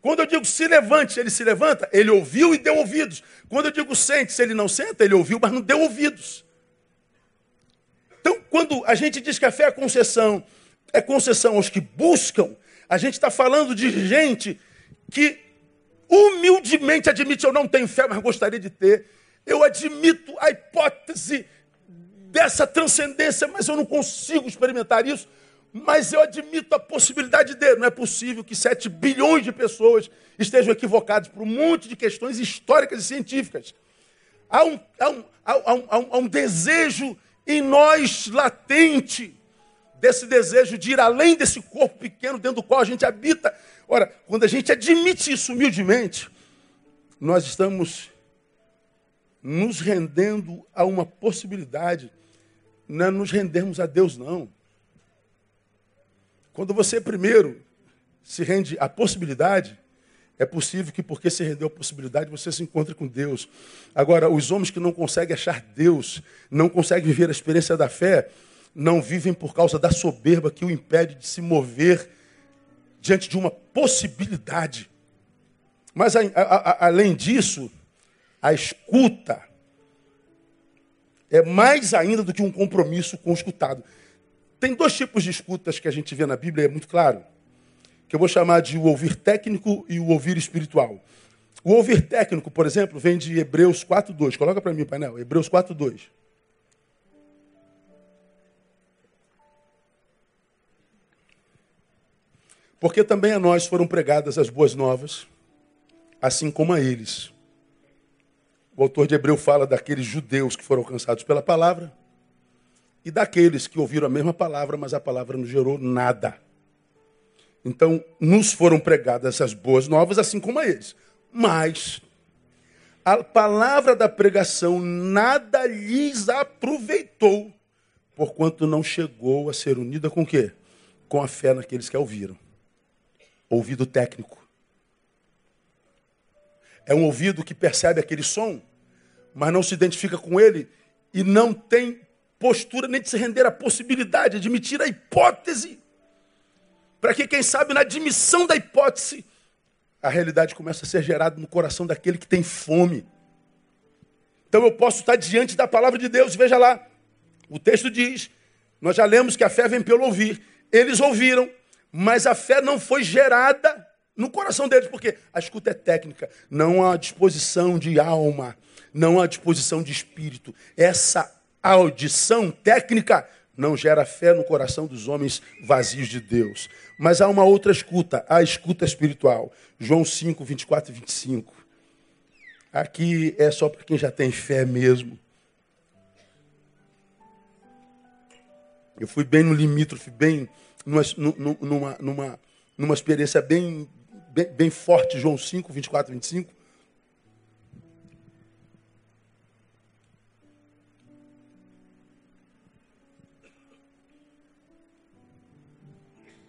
Quando eu digo se levante, ele se levanta, ele ouviu e deu ouvidos. Quando eu digo sente, se ele não senta, ele ouviu, mas não deu ouvidos. Então, quando a gente diz que a fé é concessão, é concessão aos que buscam, a gente está falando de gente que humildemente admite: eu não tenho fé, mas gostaria de ter. Eu admito a hipótese dessa transcendência, mas eu não consigo experimentar isso. Mas eu admito a possibilidade de. Não é possível que 7 bilhões de pessoas estejam equivocadas por um monte de questões históricas e científicas. Há um, há um, há um, há um desejo em nós latente desse desejo de ir além desse corpo pequeno dentro do qual a gente habita. Ora, quando a gente admite isso humildemente, nós estamos nos rendendo a uma possibilidade. Não é nos rendermos a Deus, não. Quando você primeiro se rende à possibilidade, é possível que, porque se rendeu à possibilidade, você se encontre com Deus. Agora, os homens que não conseguem achar Deus, não conseguem viver a experiência da fé, não vivem por causa da soberba que o impede de se mover diante de uma possibilidade. Mas, a, a, a, além disso, a escuta é mais ainda do que um compromisso com o escutado. Tem dois tipos de escutas que a gente vê na Bíblia, é muito claro, que eu vou chamar de o ouvir técnico e o ouvir espiritual. O ouvir técnico, por exemplo, vem de Hebreus 4.2. Coloca para mim, painel. Hebreus 4.2. Porque também a nós foram pregadas as boas novas, assim como a eles. O autor de Hebreu fala daqueles judeus que foram alcançados pela palavra e daqueles que ouviram a mesma palavra, mas a palavra não gerou nada. Então, nos foram pregadas as boas novas, assim como a eles. Mas a palavra da pregação nada lhes aproveitou, porquanto não chegou a ser unida com o quê? Com a fé naqueles que a ouviram ouvido técnico. É um ouvido que percebe aquele som, mas não se identifica com ele e não tem postura nem de se render à possibilidade, de admitir a hipótese. Para que, quem sabe, na admissão da hipótese, a realidade começa a ser gerada no coração daquele que tem fome. Então eu posso estar diante da palavra de Deus, veja lá, o texto diz, nós já lemos que a fé vem pelo ouvir. Eles ouviram, mas a fé não foi gerada no coração deles, porque a escuta é técnica, não há disposição de alma, não há disposição de espírito. Essa audição técnica não gera fé no coração dos homens vazios de Deus. Mas há uma outra escuta, a escuta espiritual. João 5, 24 e 25. Aqui é só para quem já tem fé mesmo. Eu fui bem no limítrofe, bem numa, numa, numa, numa experiência bem, bem, bem forte, João 5, 24, 25.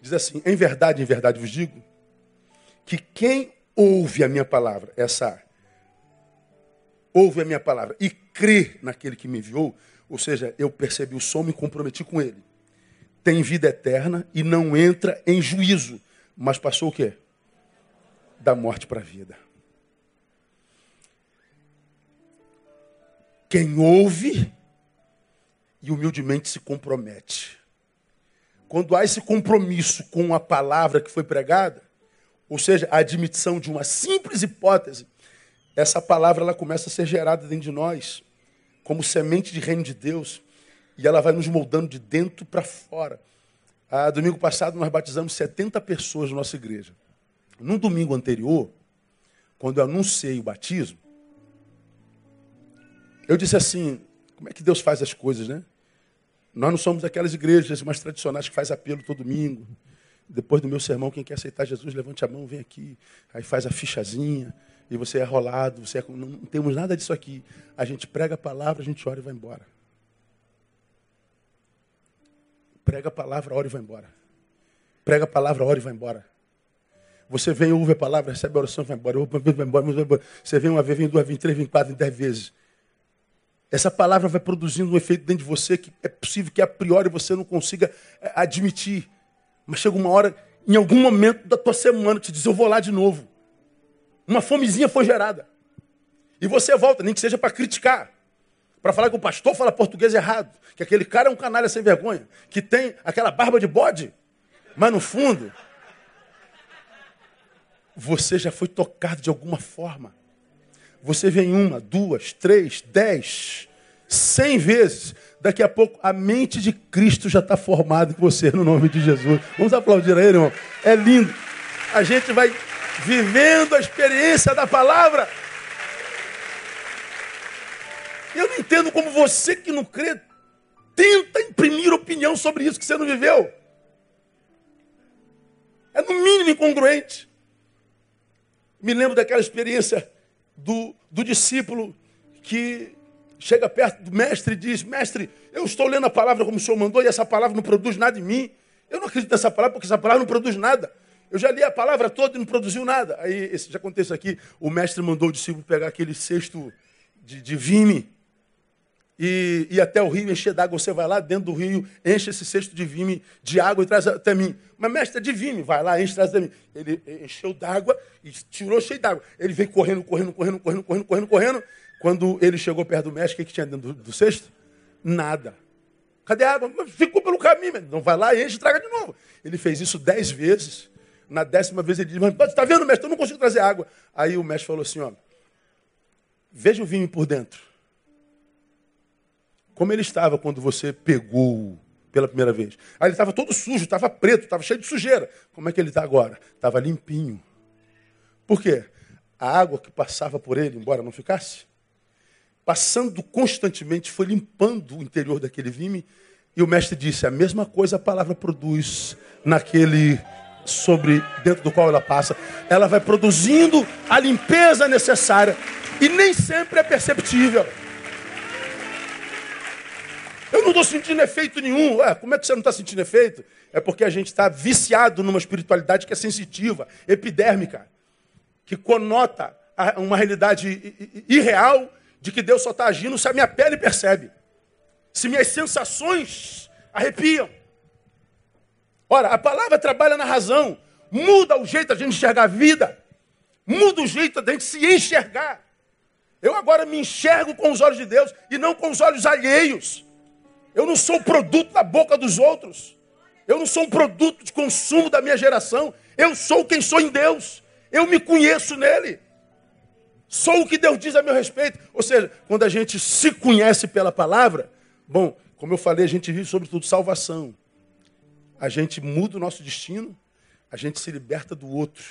Diz assim: em verdade, em verdade vos digo, que quem ouve a minha palavra, essa ouve a minha palavra e crê naquele que me enviou, ou seja, eu percebi o som, me comprometi com ele tem vida eterna e não entra em juízo, mas passou o quê? Da morte para a vida. Quem ouve e humildemente se compromete. Quando há esse compromisso com a palavra que foi pregada, ou seja, a admissão de uma simples hipótese, essa palavra ela começa a ser gerada dentro de nós, como semente de reino de Deus. E ela vai nos moldando de dentro para fora. Ah, domingo passado nós batizamos 70 pessoas na nossa igreja. No domingo anterior, quando eu anunciei o batismo, eu disse assim: como é que Deus faz as coisas, né? Nós não somos aquelas igrejas mais tradicionais que faz apelo todo domingo. Depois do meu sermão, quem quer aceitar Jesus, levante a mão, vem aqui. Aí faz a fichazinha, e você é rolado. Você é... Não, não temos nada disso aqui. A gente prega a palavra, a gente ora e vai embora. Prega a palavra, ora e vai embora. Prega a palavra, ora e vai embora. Você vem, ouve a palavra, recebe a oração vai embora. Vai embora, vai embora. Você vem uma vez, vem duas, vem três, vem quatro, vem dez vezes. Essa palavra vai produzindo um efeito dentro de você que é possível que a priori você não consiga é, admitir. Mas chega uma hora, em algum momento da tua semana, te diz, eu vou lá de novo. Uma fomezinha foi gerada. E você volta, nem que seja para criticar. Para falar que o pastor fala português errado. Que aquele cara é um canalha sem vergonha. Que tem aquela barba de bode. Mas no fundo, você já foi tocado de alguma forma. Você vem uma, duas, três, dez, cem vezes. Daqui a pouco a mente de Cristo já está formada em você, no nome de Jesus. Vamos aplaudir a ele, irmão. É lindo. A gente vai vivendo a experiência da palavra. Eu não entendo como você que não crê tenta imprimir opinião sobre isso que você não viveu. É no mínimo incongruente. Me lembro daquela experiência do, do discípulo que chega perto do mestre e diz: Mestre, eu estou lendo a palavra como o senhor mandou e essa palavra não produz nada em mim. Eu não acredito nessa palavra porque essa palavra não produz nada. Eu já li a palavra toda e não produziu nada. Aí, já aconteceu aqui, o mestre mandou o discípulo pegar aquele cesto de, de vime e até o rio encher d'água. Você vai lá dentro do rio, enche esse cesto de vime de água e traz até mim. Mas, mestre, é de vime, vai lá, enche, traz até mim. Ele encheu d'água e tirou cheio d'água. Ele veio correndo, correndo, correndo, correndo, correndo, correndo, correndo. Quando ele chegou perto do mestre, o que, tinha dentro do, do cesto? Nada. Cadê a água? Ficou pelo caminho. Não vai lá, enche e traga de novo. Ele fez isso dez vezes. Na décima vez ele disse, mas está vendo, mestre? Eu não consigo trazer água. Aí o mestre falou assim, ó, veja o vinho por dentro. Como ele estava quando você pegou pela primeira vez. Aí ele estava todo sujo, estava preto, estava cheio de sujeira. Como é que ele está agora? Estava limpinho. Por quê? A água que passava por ele, embora não ficasse, passando constantemente, foi limpando o interior daquele vime. E o mestre disse: a mesma coisa a palavra produz naquele sobre dentro do qual ela passa. Ela vai produzindo a limpeza necessária e nem sempre é perceptível. Eu não estou sentindo efeito nenhum. Ué, como é que você não está sentindo efeito? É porque a gente está viciado numa espiritualidade que é sensitiva, epidérmica, que conota uma realidade irreal de que Deus só está agindo se a minha pele percebe, se minhas sensações arrepiam. Ora, a palavra trabalha na razão, muda o jeito de a gente enxergar a vida, muda o jeito de a gente se enxergar. Eu agora me enxergo com os olhos de Deus e não com os olhos alheios. Eu não sou produto da boca dos outros. Eu não sou um produto de consumo da minha geração. Eu sou quem sou em Deus. Eu me conheço nele. Sou o que Deus diz a meu respeito. Ou seja, quando a gente se conhece pela palavra, bom, como eu falei, a gente vive sobretudo salvação. A gente muda o nosso destino, a gente se liberta do outro.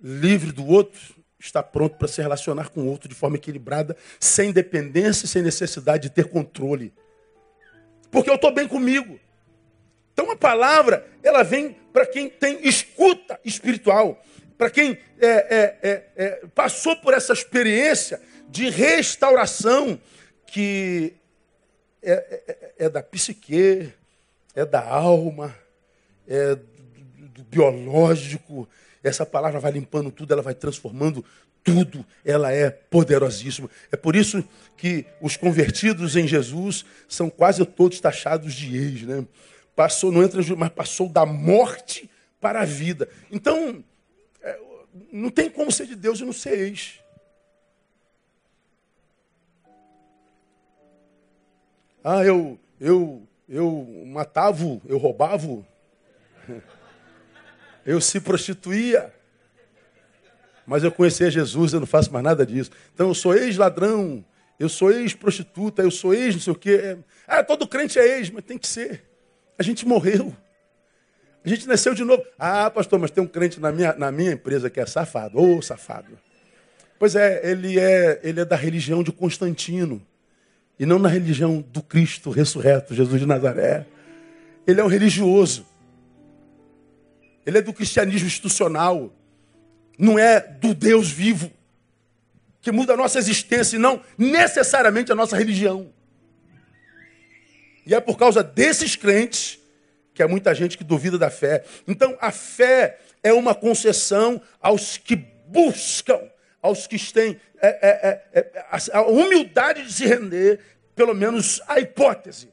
Livre do outro, está pronto para se relacionar com o outro de forma equilibrada, sem dependência e sem necessidade de ter controle porque eu estou bem comigo. Então a palavra, ela vem para quem tem escuta espiritual, para quem é, é, é, é, passou por essa experiência de restauração que é, é, é da psique, é da alma, é do, do biológico. Essa palavra vai limpando tudo, ela vai transformando tudo, ela é poderosíssima. É por isso que os convertidos em Jesus são quase todos taxados de ex, né? Passou, não entra, mas passou da morte para a vida. Então, é, não tem como ser de Deus e não ser ex. Ah, eu, eu, eu matava, eu roubava, eu se prostituía. Mas eu conheci Jesus, eu não faço mais nada disso. Então eu sou ex-ladrão, eu sou ex-prostituta, eu sou ex não sei o quê. Ah, todo crente é ex, mas tem que ser. A gente morreu. A gente nasceu de novo. Ah, pastor, mas tem um crente na minha, na minha empresa que é safado. Ô, oh, safado. Pois é, ele é, ele é da religião de Constantino. E não na religião do Cristo ressurreto, Jesus de Nazaré. Ele é um religioso. Ele é do cristianismo institucional não é do Deus vivo, que muda a nossa existência e não necessariamente a nossa religião. E é por causa desses crentes que há muita gente que duvida da fé. Então, a fé é uma concessão aos que buscam, aos que têm é, é, é, é a humildade de se render, pelo menos à hipótese.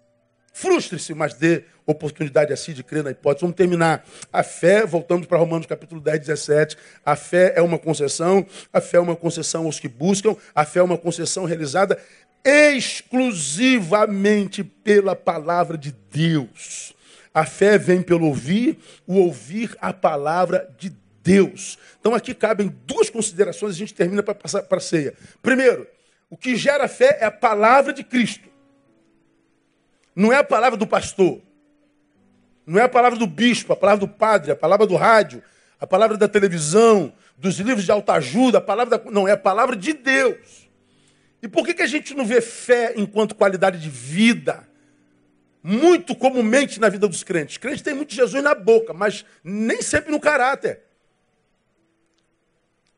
Frustre-se, mas dê oportunidade assim de crer na hipótese. Vamos terminar. A fé, voltamos para Romanos capítulo 10, 17. A fé é uma concessão, a fé é uma concessão aos que buscam, a fé é uma concessão realizada exclusivamente pela palavra de Deus. A fé vem pelo ouvir, o ouvir a palavra de Deus. Então aqui cabem duas considerações, a gente termina para passar para a ceia. Primeiro, o que gera fé é a palavra de Cristo. Não é a palavra do pastor. Não é a palavra do bispo, a palavra do padre, a palavra do rádio, a palavra da televisão, dos livros de autoajuda, a palavra da... não, é a palavra de Deus. E por que, que a gente não vê fé enquanto qualidade de vida? Muito comumente na vida dos crentes. Crentes têm muito Jesus na boca, mas nem sempre no caráter.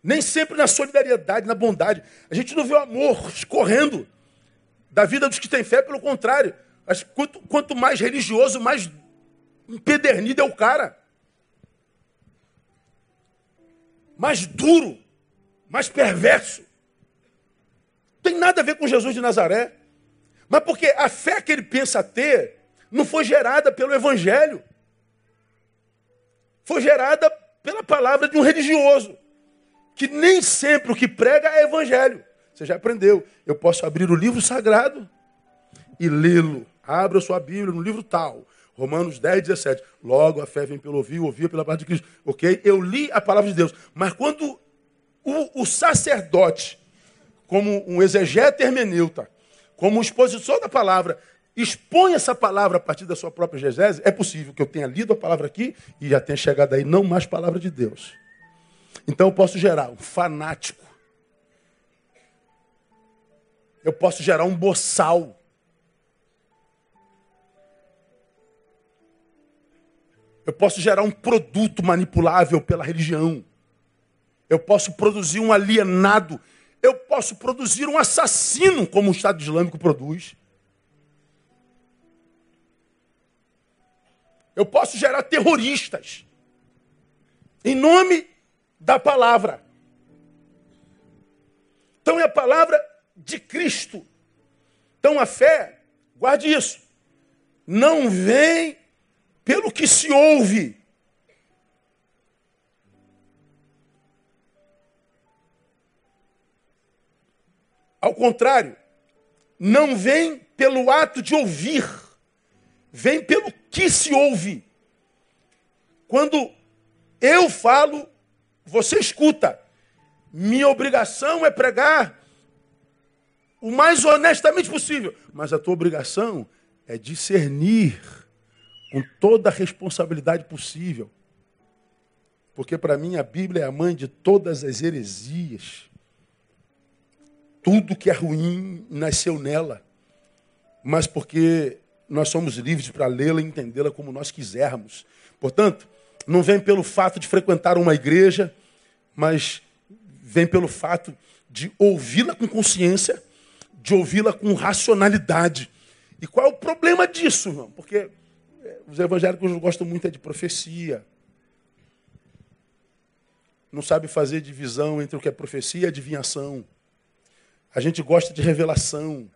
Nem sempre na solidariedade, na bondade. A gente não vê o amor escorrendo da vida dos que têm fé, pelo contrário. Quanto mais religioso, mais empedernido é o cara. Mais duro, mais perverso. Não tem nada a ver com Jesus de Nazaré. Mas porque a fé que ele pensa ter não foi gerada pelo Evangelho. Foi gerada pela palavra de um religioso. Que nem sempre o que prega é Evangelho. Você já aprendeu. Eu posso abrir o livro sagrado e lê-lo. Abra sua Bíblia no livro tal. Romanos 10, 17. Logo a fé vem pelo ouvir, ouvir pela parte de Cristo. Ok? Eu li a palavra de Deus. Mas quando o, o sacerdote, como um exegeta hermeneuta, como expositor da palavra, expõe essa palavra a partir da sua própria exegese, é possível que eu tenha lido a palavra aqui e já tenha chegado aí não mais palavra de Deus. Então eu posso gerar um fanático. Eu posso gerar um boçal. Eu posso gerar um produto manipulável pela religião. Eu posso produzir um alienado. Eu posso produzir um assassino, como o Estado Islâmico produz. Eu posso gerar terroristas. Em nome da palavra. Então é a palavra de Cristo. Então a fé, guarde isso, não vem pelo que se ouve. Ao contrário, não vem pelo ato de ouvir, vem pelo que se ouve. Quando eu falo, você escuta. Minha obrigação é pregar o mais honestamente possível, mas a tua obrigação é discernir com toda a responsabilidade possível. Porque para mim a Bíblia é a mãe de todas as heresias. Tudo que é ruim nasceu nela. Mas porque nós somos livres para lê-la e entendê-la como nós quisermos. Portanto, não vem pelo fato de frequentar uma igreja, mas vem pelo fato de ouvi-la com consciência, de ouvi-la com racionalidade. E qual é o problema disso, irmão? Porque os evangélicos gostam muito é de profecia. Não sabe fazer divisão entre o que é profecia e adivinhação. A gente gosta de revelação.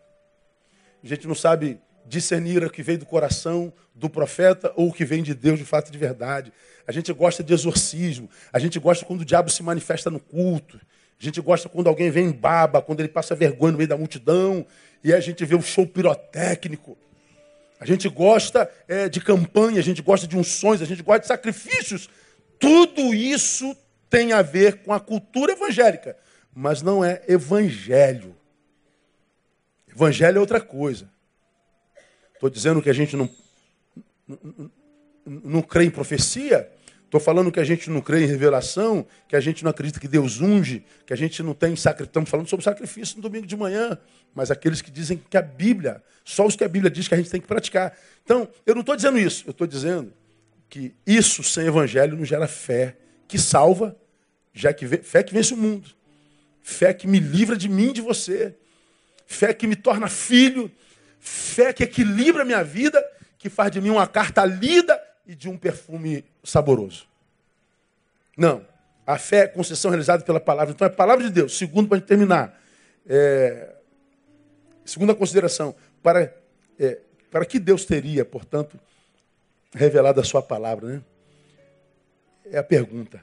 A gente não sabe discernir o que vem do coração do profeta ou o que vem de Deus de fato de verdade. A gente gosta de exorcismo. A gente gosta quando o diabo se manifesta no culto. A gente gosta quando alguém vem em baba, quando ele passa vergonha no meio da multidão. E a gente vê o show pirotécnico. A gente gosta é, de campanha, a gente gosta de unções, a gente gosta de sacrifícios. Tudo isso tem a ver com a cultura evangélica, mas não é evangelho. Evangelho é outra coisa. Estou dizendo que a gente não, não, não crê em profecia, Estou falando que a gente não crê em revelação, que a gente não acredita que Deus unge, que a gente não tem sacrifício. Estamos falando sobre sacrifício no domingo de manhã, mas aqueles que dizem que a Bíblia, só os que a Bíblia diz que a gente tem que praticar. Então, eu não estou dizendo isso, eu estou dizendo que isso sem evangelho não gera fé, que salva, já que fé que vence o mundo, fé que me livra de mim de você, fé que me torna filho, fé que equilibra a minha vida, que faz de mim uma carta lida e de um perfume saboroso. Não. A fé é concessão realizada pela palavra. Então é palavra de Deus. Segundo, para terminar. É... Segunda consideração. Para, é... para que Deus teria, portanto, revelado a sua palavra, né? É a pergunta.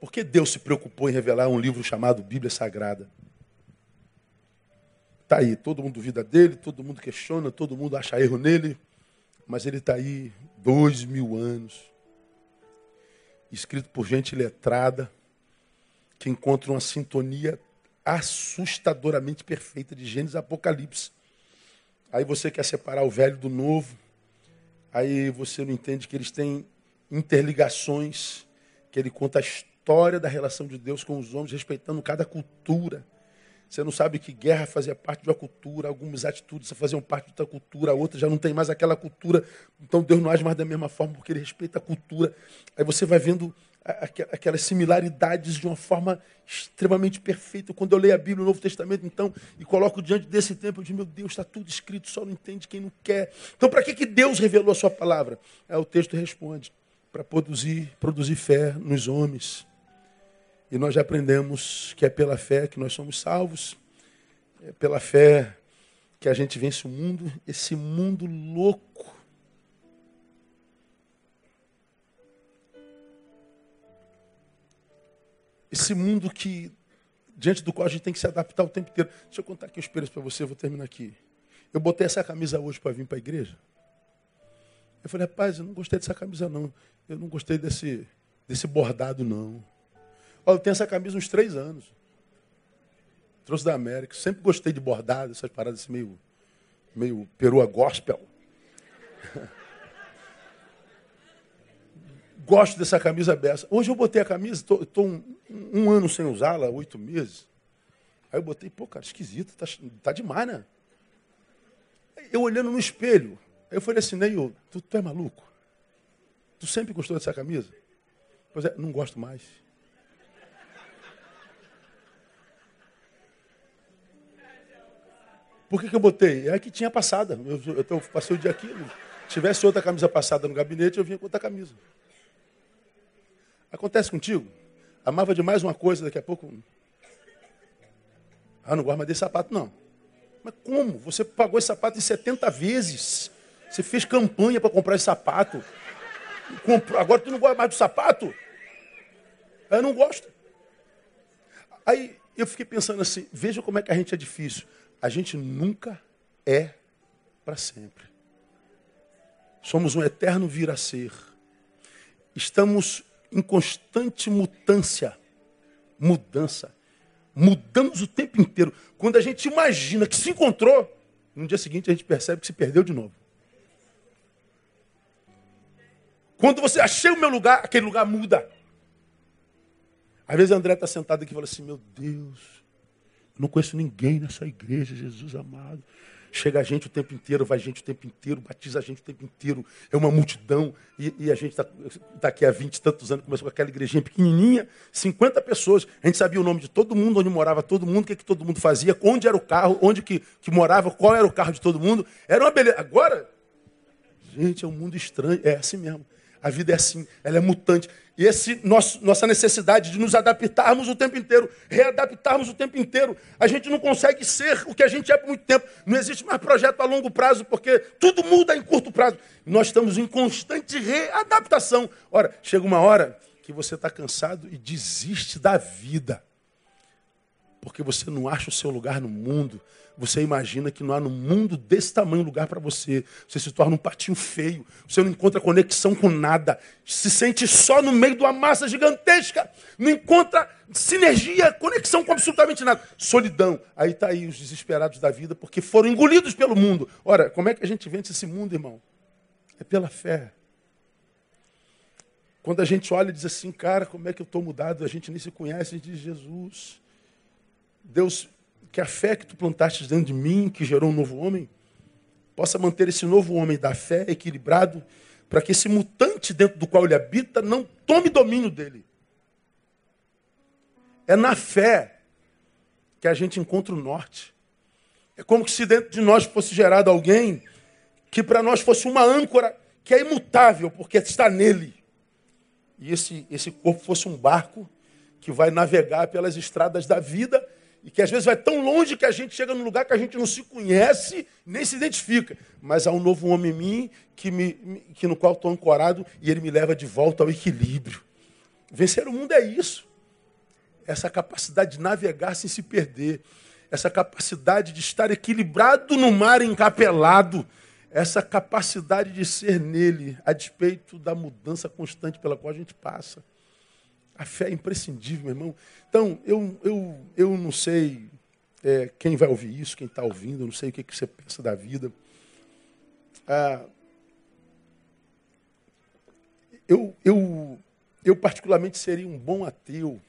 Por que Deus se preocupou em revelar um livro chamado Bíblia Sagrada? Está aí, todo mundo duvida dele, todo mundo questiona, todo mundo acha erro nele, mas ele está aí dois mil anos, escrito por gente letrada, que encontra uma sintonia assustadoramente perfeita de Gênesis e Apocalipse. Aí você quer separar o velho do novo, aí você não entende que eles têm interligações, que ele conta a história da relação de Deus com os homens, respeitando cada cultura. Você não sabe que guerra fazia parte de uma cultura, algumas atitudes faziam parte de outra cultura, a outra já não tem mais aquela cultura. Então Deus não age mais da mesma forma porque ele respeita a cultura. Aí você vai vendo aquelas similaridades de uma forma extremamente perfeita. Quando eu leio a Bíblia, o Novo Testamento, então, e coloco diante desse tempo, eu digo, meu Deus, está tudo escrito, só não entende quem não quer. Então, para que, que Deus revelou a sua palavra? É, o texto responde, para produzir, produzir fé nos homens. E nós já aprendemos que é pela fé que nós somos salvos, é pela fé que a gente vence o mundo, esse mundo louco. Esse mundo que, diante do qual a gente tem que se adaptar o tempo inteiro. Deixa eu contar aqui os espelho para você, vou terminar aqui. Eu botei essa camisa hoje para vir para a igreja. Eu falei, rapaz, eu não gostei dessa camisa, não. Eu não gostei desse, desse bordado, não. Olha, eu tenho essa camisa uns três anos. Trouxe da América. Sempre gostei de bordado, essas paradas assim, meio, meio perua gospel. Gosto dessa camisa beça. Hoje eu botei a camisa, estou um, um, ano sem usá-la, oito meses. Aí eu botei, pô, cara, esquisito, tá, tá demais, né? Eu olhando no espelho, aí eu falei assim, Neil, tu, tu é maluco? Tu sempre gostou dessa camisa? Pois é, não gosto mais. Por que, que eu botei? É que tinha passada. Eu, eu, eu passei o dia aqui. Se tivesse outra camisa passada no gabinete, eu vinha com outra camisa. Acontece contigo? Amava demais uma coisa, daqui a pouco. Ah, não gosto mais desse sapato, não. Mas como? Você pagou esse sapato em 70 vezes. Você fez campanha para comprar esse sapato. Comprou. Agora tu não gosta mais do sapato? Eu não gosto. Aí eu fiquei pensando assim, veja como é que a gente é difícil a gente nunca é para sempre. Somos um eterno vir a ser. Estamos em constante mutância, mudança. Mudamos o tempo inteiro. Quando a gente imagina que se encontrou, no dia seguinte a gente percebe que se perdeu de novo. Quando você achei o meu lugar, aquele lugar muda. Às vezes André está sentado aqui e fala assim: Meu Deus, não conheço ninguém nessa igreja, Jesus amado. Chega a gente o tempo inteiro, vai gente o tempo inteiro, batiza a gente o tempo inteiro. É uma multidão. E, e a gente está tá aqui há 20 e tantos anos, começou com aquela igrejinha pequenininha, 50 pessoas. A gente sabia o nome de todo mundo, onde morava todo mundo, o que, que todo mundo fazia, onde era o carro, onde que, que morava, qual era o carro de todo mundo. Era uma beleza. Agora, gente, é um mundo estranho. É assim mesmo. A vida é assim, ela é mutante. E esse nosso, nossa necessidade de nos adaptarmos o tempo inteiro, readaptarmos o tempo inteiro. A gente não consegue ser o que a gente é por muito tempo. Não existe mais projeto a longo prazo, porque tudo muda em curto prazo. Nós estamos em constante readaptação. Ora, chega uma hora que você está cansado e desiste da vida. Porque você não acha o seu lugar no mundo você imagina que não há no mundo desse tamanho lugar para você. Você se torna um patinho feio. Você não encontra conexão com nada. Se sente só no meio de uma massa gigantesca. Não encontra sinergia, conexão com absolutamente nada. Solidão. Aí está aí os desesperados da vida porque foram engolidos pelo mundo. Ora, como é que a gente vence esse mundo, irmão? É pela fé. Quando a gente olha e diz assim, cara, como é que eu estou mudado? A gente nem se conhece, a gente diz, Jesus. Deus que a fé que tu plantaste dentro de mim, que gerou um novo homem, possa manter esse novo homem da fé equilibrado, para que esse mutante dentro do qual ele habita não tome domínio dele. É na fé que a gente encontra o norte. É como se dentro de nós fosse gerado alguém que para nós fosse uma âncora que é imutável, porque está nele. E esse, esse corpo fosse um barco que vai navegar pelas estradas da vida e que às vezes vai tão longe que a gente chega num lugar que a gente não se conhece, nem se identifica. Mas há um novo homem em mim que, me, que no qual estou ancorado e ele me leva de volta ao equilíbrio. Vencer o mundo é isso. Essa capacidade de navegar sem se perder. Essa capacidade de estar equilibrado no mar encapelado. Essa capacidade de ser nele, a despeito da mudança constante pela qual a gente passa. A fé é imprescindível, meu irmão. Então, eu, eu, eu não sei é, quem vai ouvir isso, quem está ouvindo, eu não sei o que, que você pensa da vida. Ah, eu, eu, eu, particularmente, seria um bom ateu.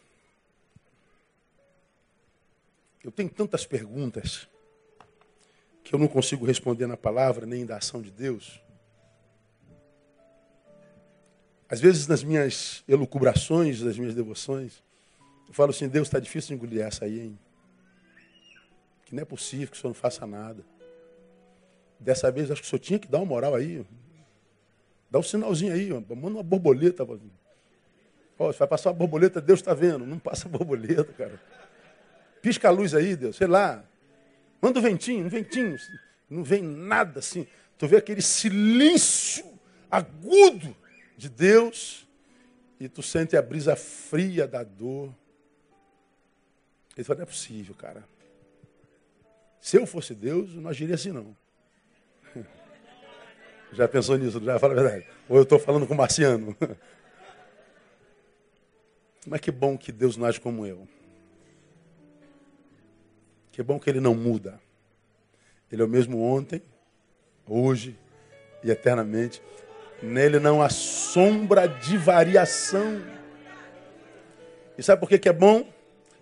Eu tenho tantas perguntas que eu não consigo responder na palavra nem da ação de Deus. Às vezes, nas minhas elucubrações, nas minhas devoções, eu falo assim: Deus, está difícil de engolir essa aí, hein? Que não é possível que o senhor não faça nada. Dessa vez, acho que o senhor tinha que dar uma moral aí. Dá um sinalzinho aí, manda uma borboleta. Ó, você vai passar uma borboleta, Deus está vendo. Não passa borboleta, cara. Pisca a luz aí, Deus, sei lá. Manda um ventinho, um ventinho. Não vem nada assim. Tu vê aquele silêncio agudo de Deus e tu sente a brisa fria da dor. Ele falou, não é possível, cara. Se eu fosse Deus, eu não agiria assim, não. Já pensou nisso? Já fala a verdade. Ou eu estou falando com o marciano. Mas que bom que Deus não age como eu. Que bom que Ele não muda. Ele é o mesmo ontem, hoje e eternamente. Nele não há sombra de variação. E sabe por que, que é bom?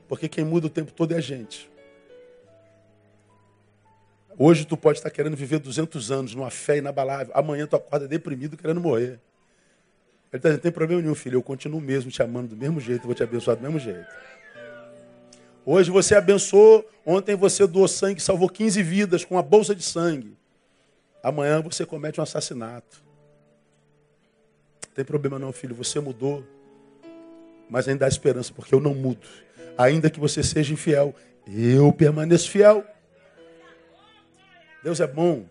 Porque quem muda o tempo todo é a gente. Hoje tu pode estar querendo viver 200 anos numa fé inabalável. Amanhã tu acorda deprimido querendo morrer. Ele está dizendo, não tem problema nenhum, filho. Eu continuo mesmo te amando do mesmo jeito, vou te abençoar do mesmo jeito. Hoje você abençoou, ontem você doou sangue, salvou 15 vidas com uma bolsa de sangue. Amanhã você comete um assassinato. Não tem problema não, filho, você mudou. Mas ainda há esperança, porque eu não mudo. Ainda que você seja infiel, eu permaneço fiel. Deus é bom.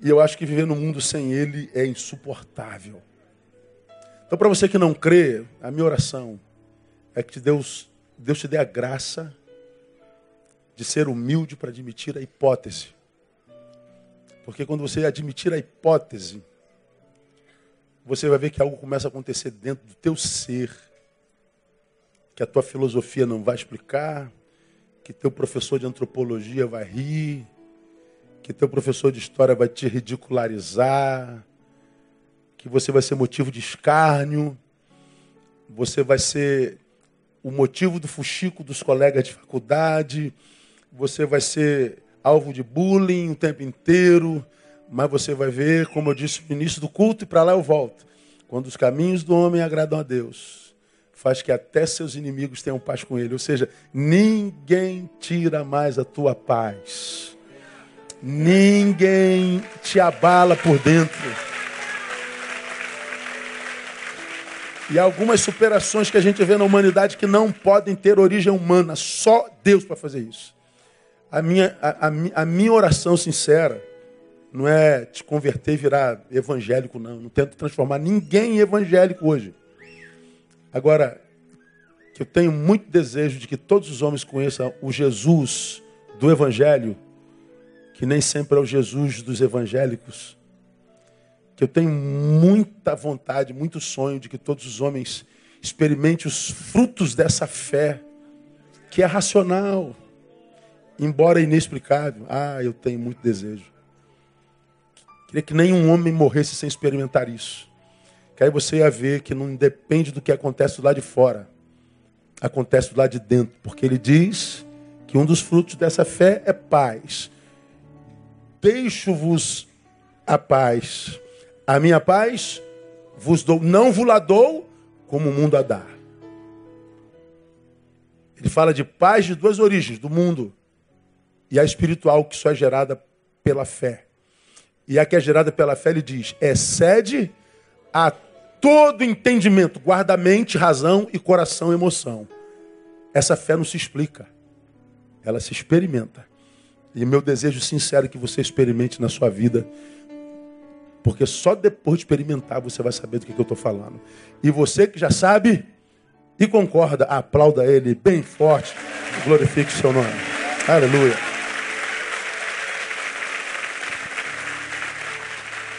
E eu acho que viver no mundo sem Ele é insuportável. Então, para você que não crê, a minha oração é que Deus, Deus te dê a graça de ser humilde para admitir a hipótese. Porque quando você admitir a hipótese, você vai ver que algo começa a acontecer dentro do teu ser, que a tua filosofia não vai explicar, que teu professor de antropologia vai rir, que teu professor de história vai te ridicularizar, que você vai ser motivo de escárnio, você vai ser o motivo do fuxico dos colegas de faculdade, você vai ser alvo de bullying o tempo inteiro, mas você vai ver, como eu disse no início do culto, e para lá eu volto. Quando os caminhos do homem agradam a Deus, faz que até seus inimigos tenham paz com ele. Ou seja, ninguém tira mais a tua paz. Ninguém te abala por dentro. E algumas superações que a gente vê na humanidade que não podem ter origem humana. Só Deus para fazer isso. A minha, a, a, a minha oração sincera não é te converter e virar evangélico, não. Não tento transformar ninguém em evangélico hoje. Agora, que eu tenho muito desejo de que todos os homens conheçam o Jesus do Evangelho, que nem sempre é o Jesus dos evangélicos. Que eu tenho muita vontade, muito sonho de que todos os homens experimentem os frutos dessa fé, que é racional, embora inexplicável. Ah, eu tenho muito desejo. Queria que nenhum homem morresse sem experimentar isso. Que aí você ia ver que não depende do que acontece lado de fora. Acontece lado de dentro. Porque ele diz que um dos frutos dessa fé é paz. Deixo-vos a paz. A minha paz vos dou. Não vos la dou como o mundo a dá. Ele fala de paz de duas origens, do mundo e a espiritual, que só é gerada pela fé. E a que é gerada pela fé, ele diz: excede a todo entendimento, guarda mente, razão e coração, emoção. Essa fé não se explica. ela se experimenta. E meu desejo sincero é que você experimente na sua vida. Porque só depois de experimentar você vai saber do que, que eu estou falando. E você que já sabe e concorda, aplauda ele bem forte. Glorifique o seu nome. Aleluia.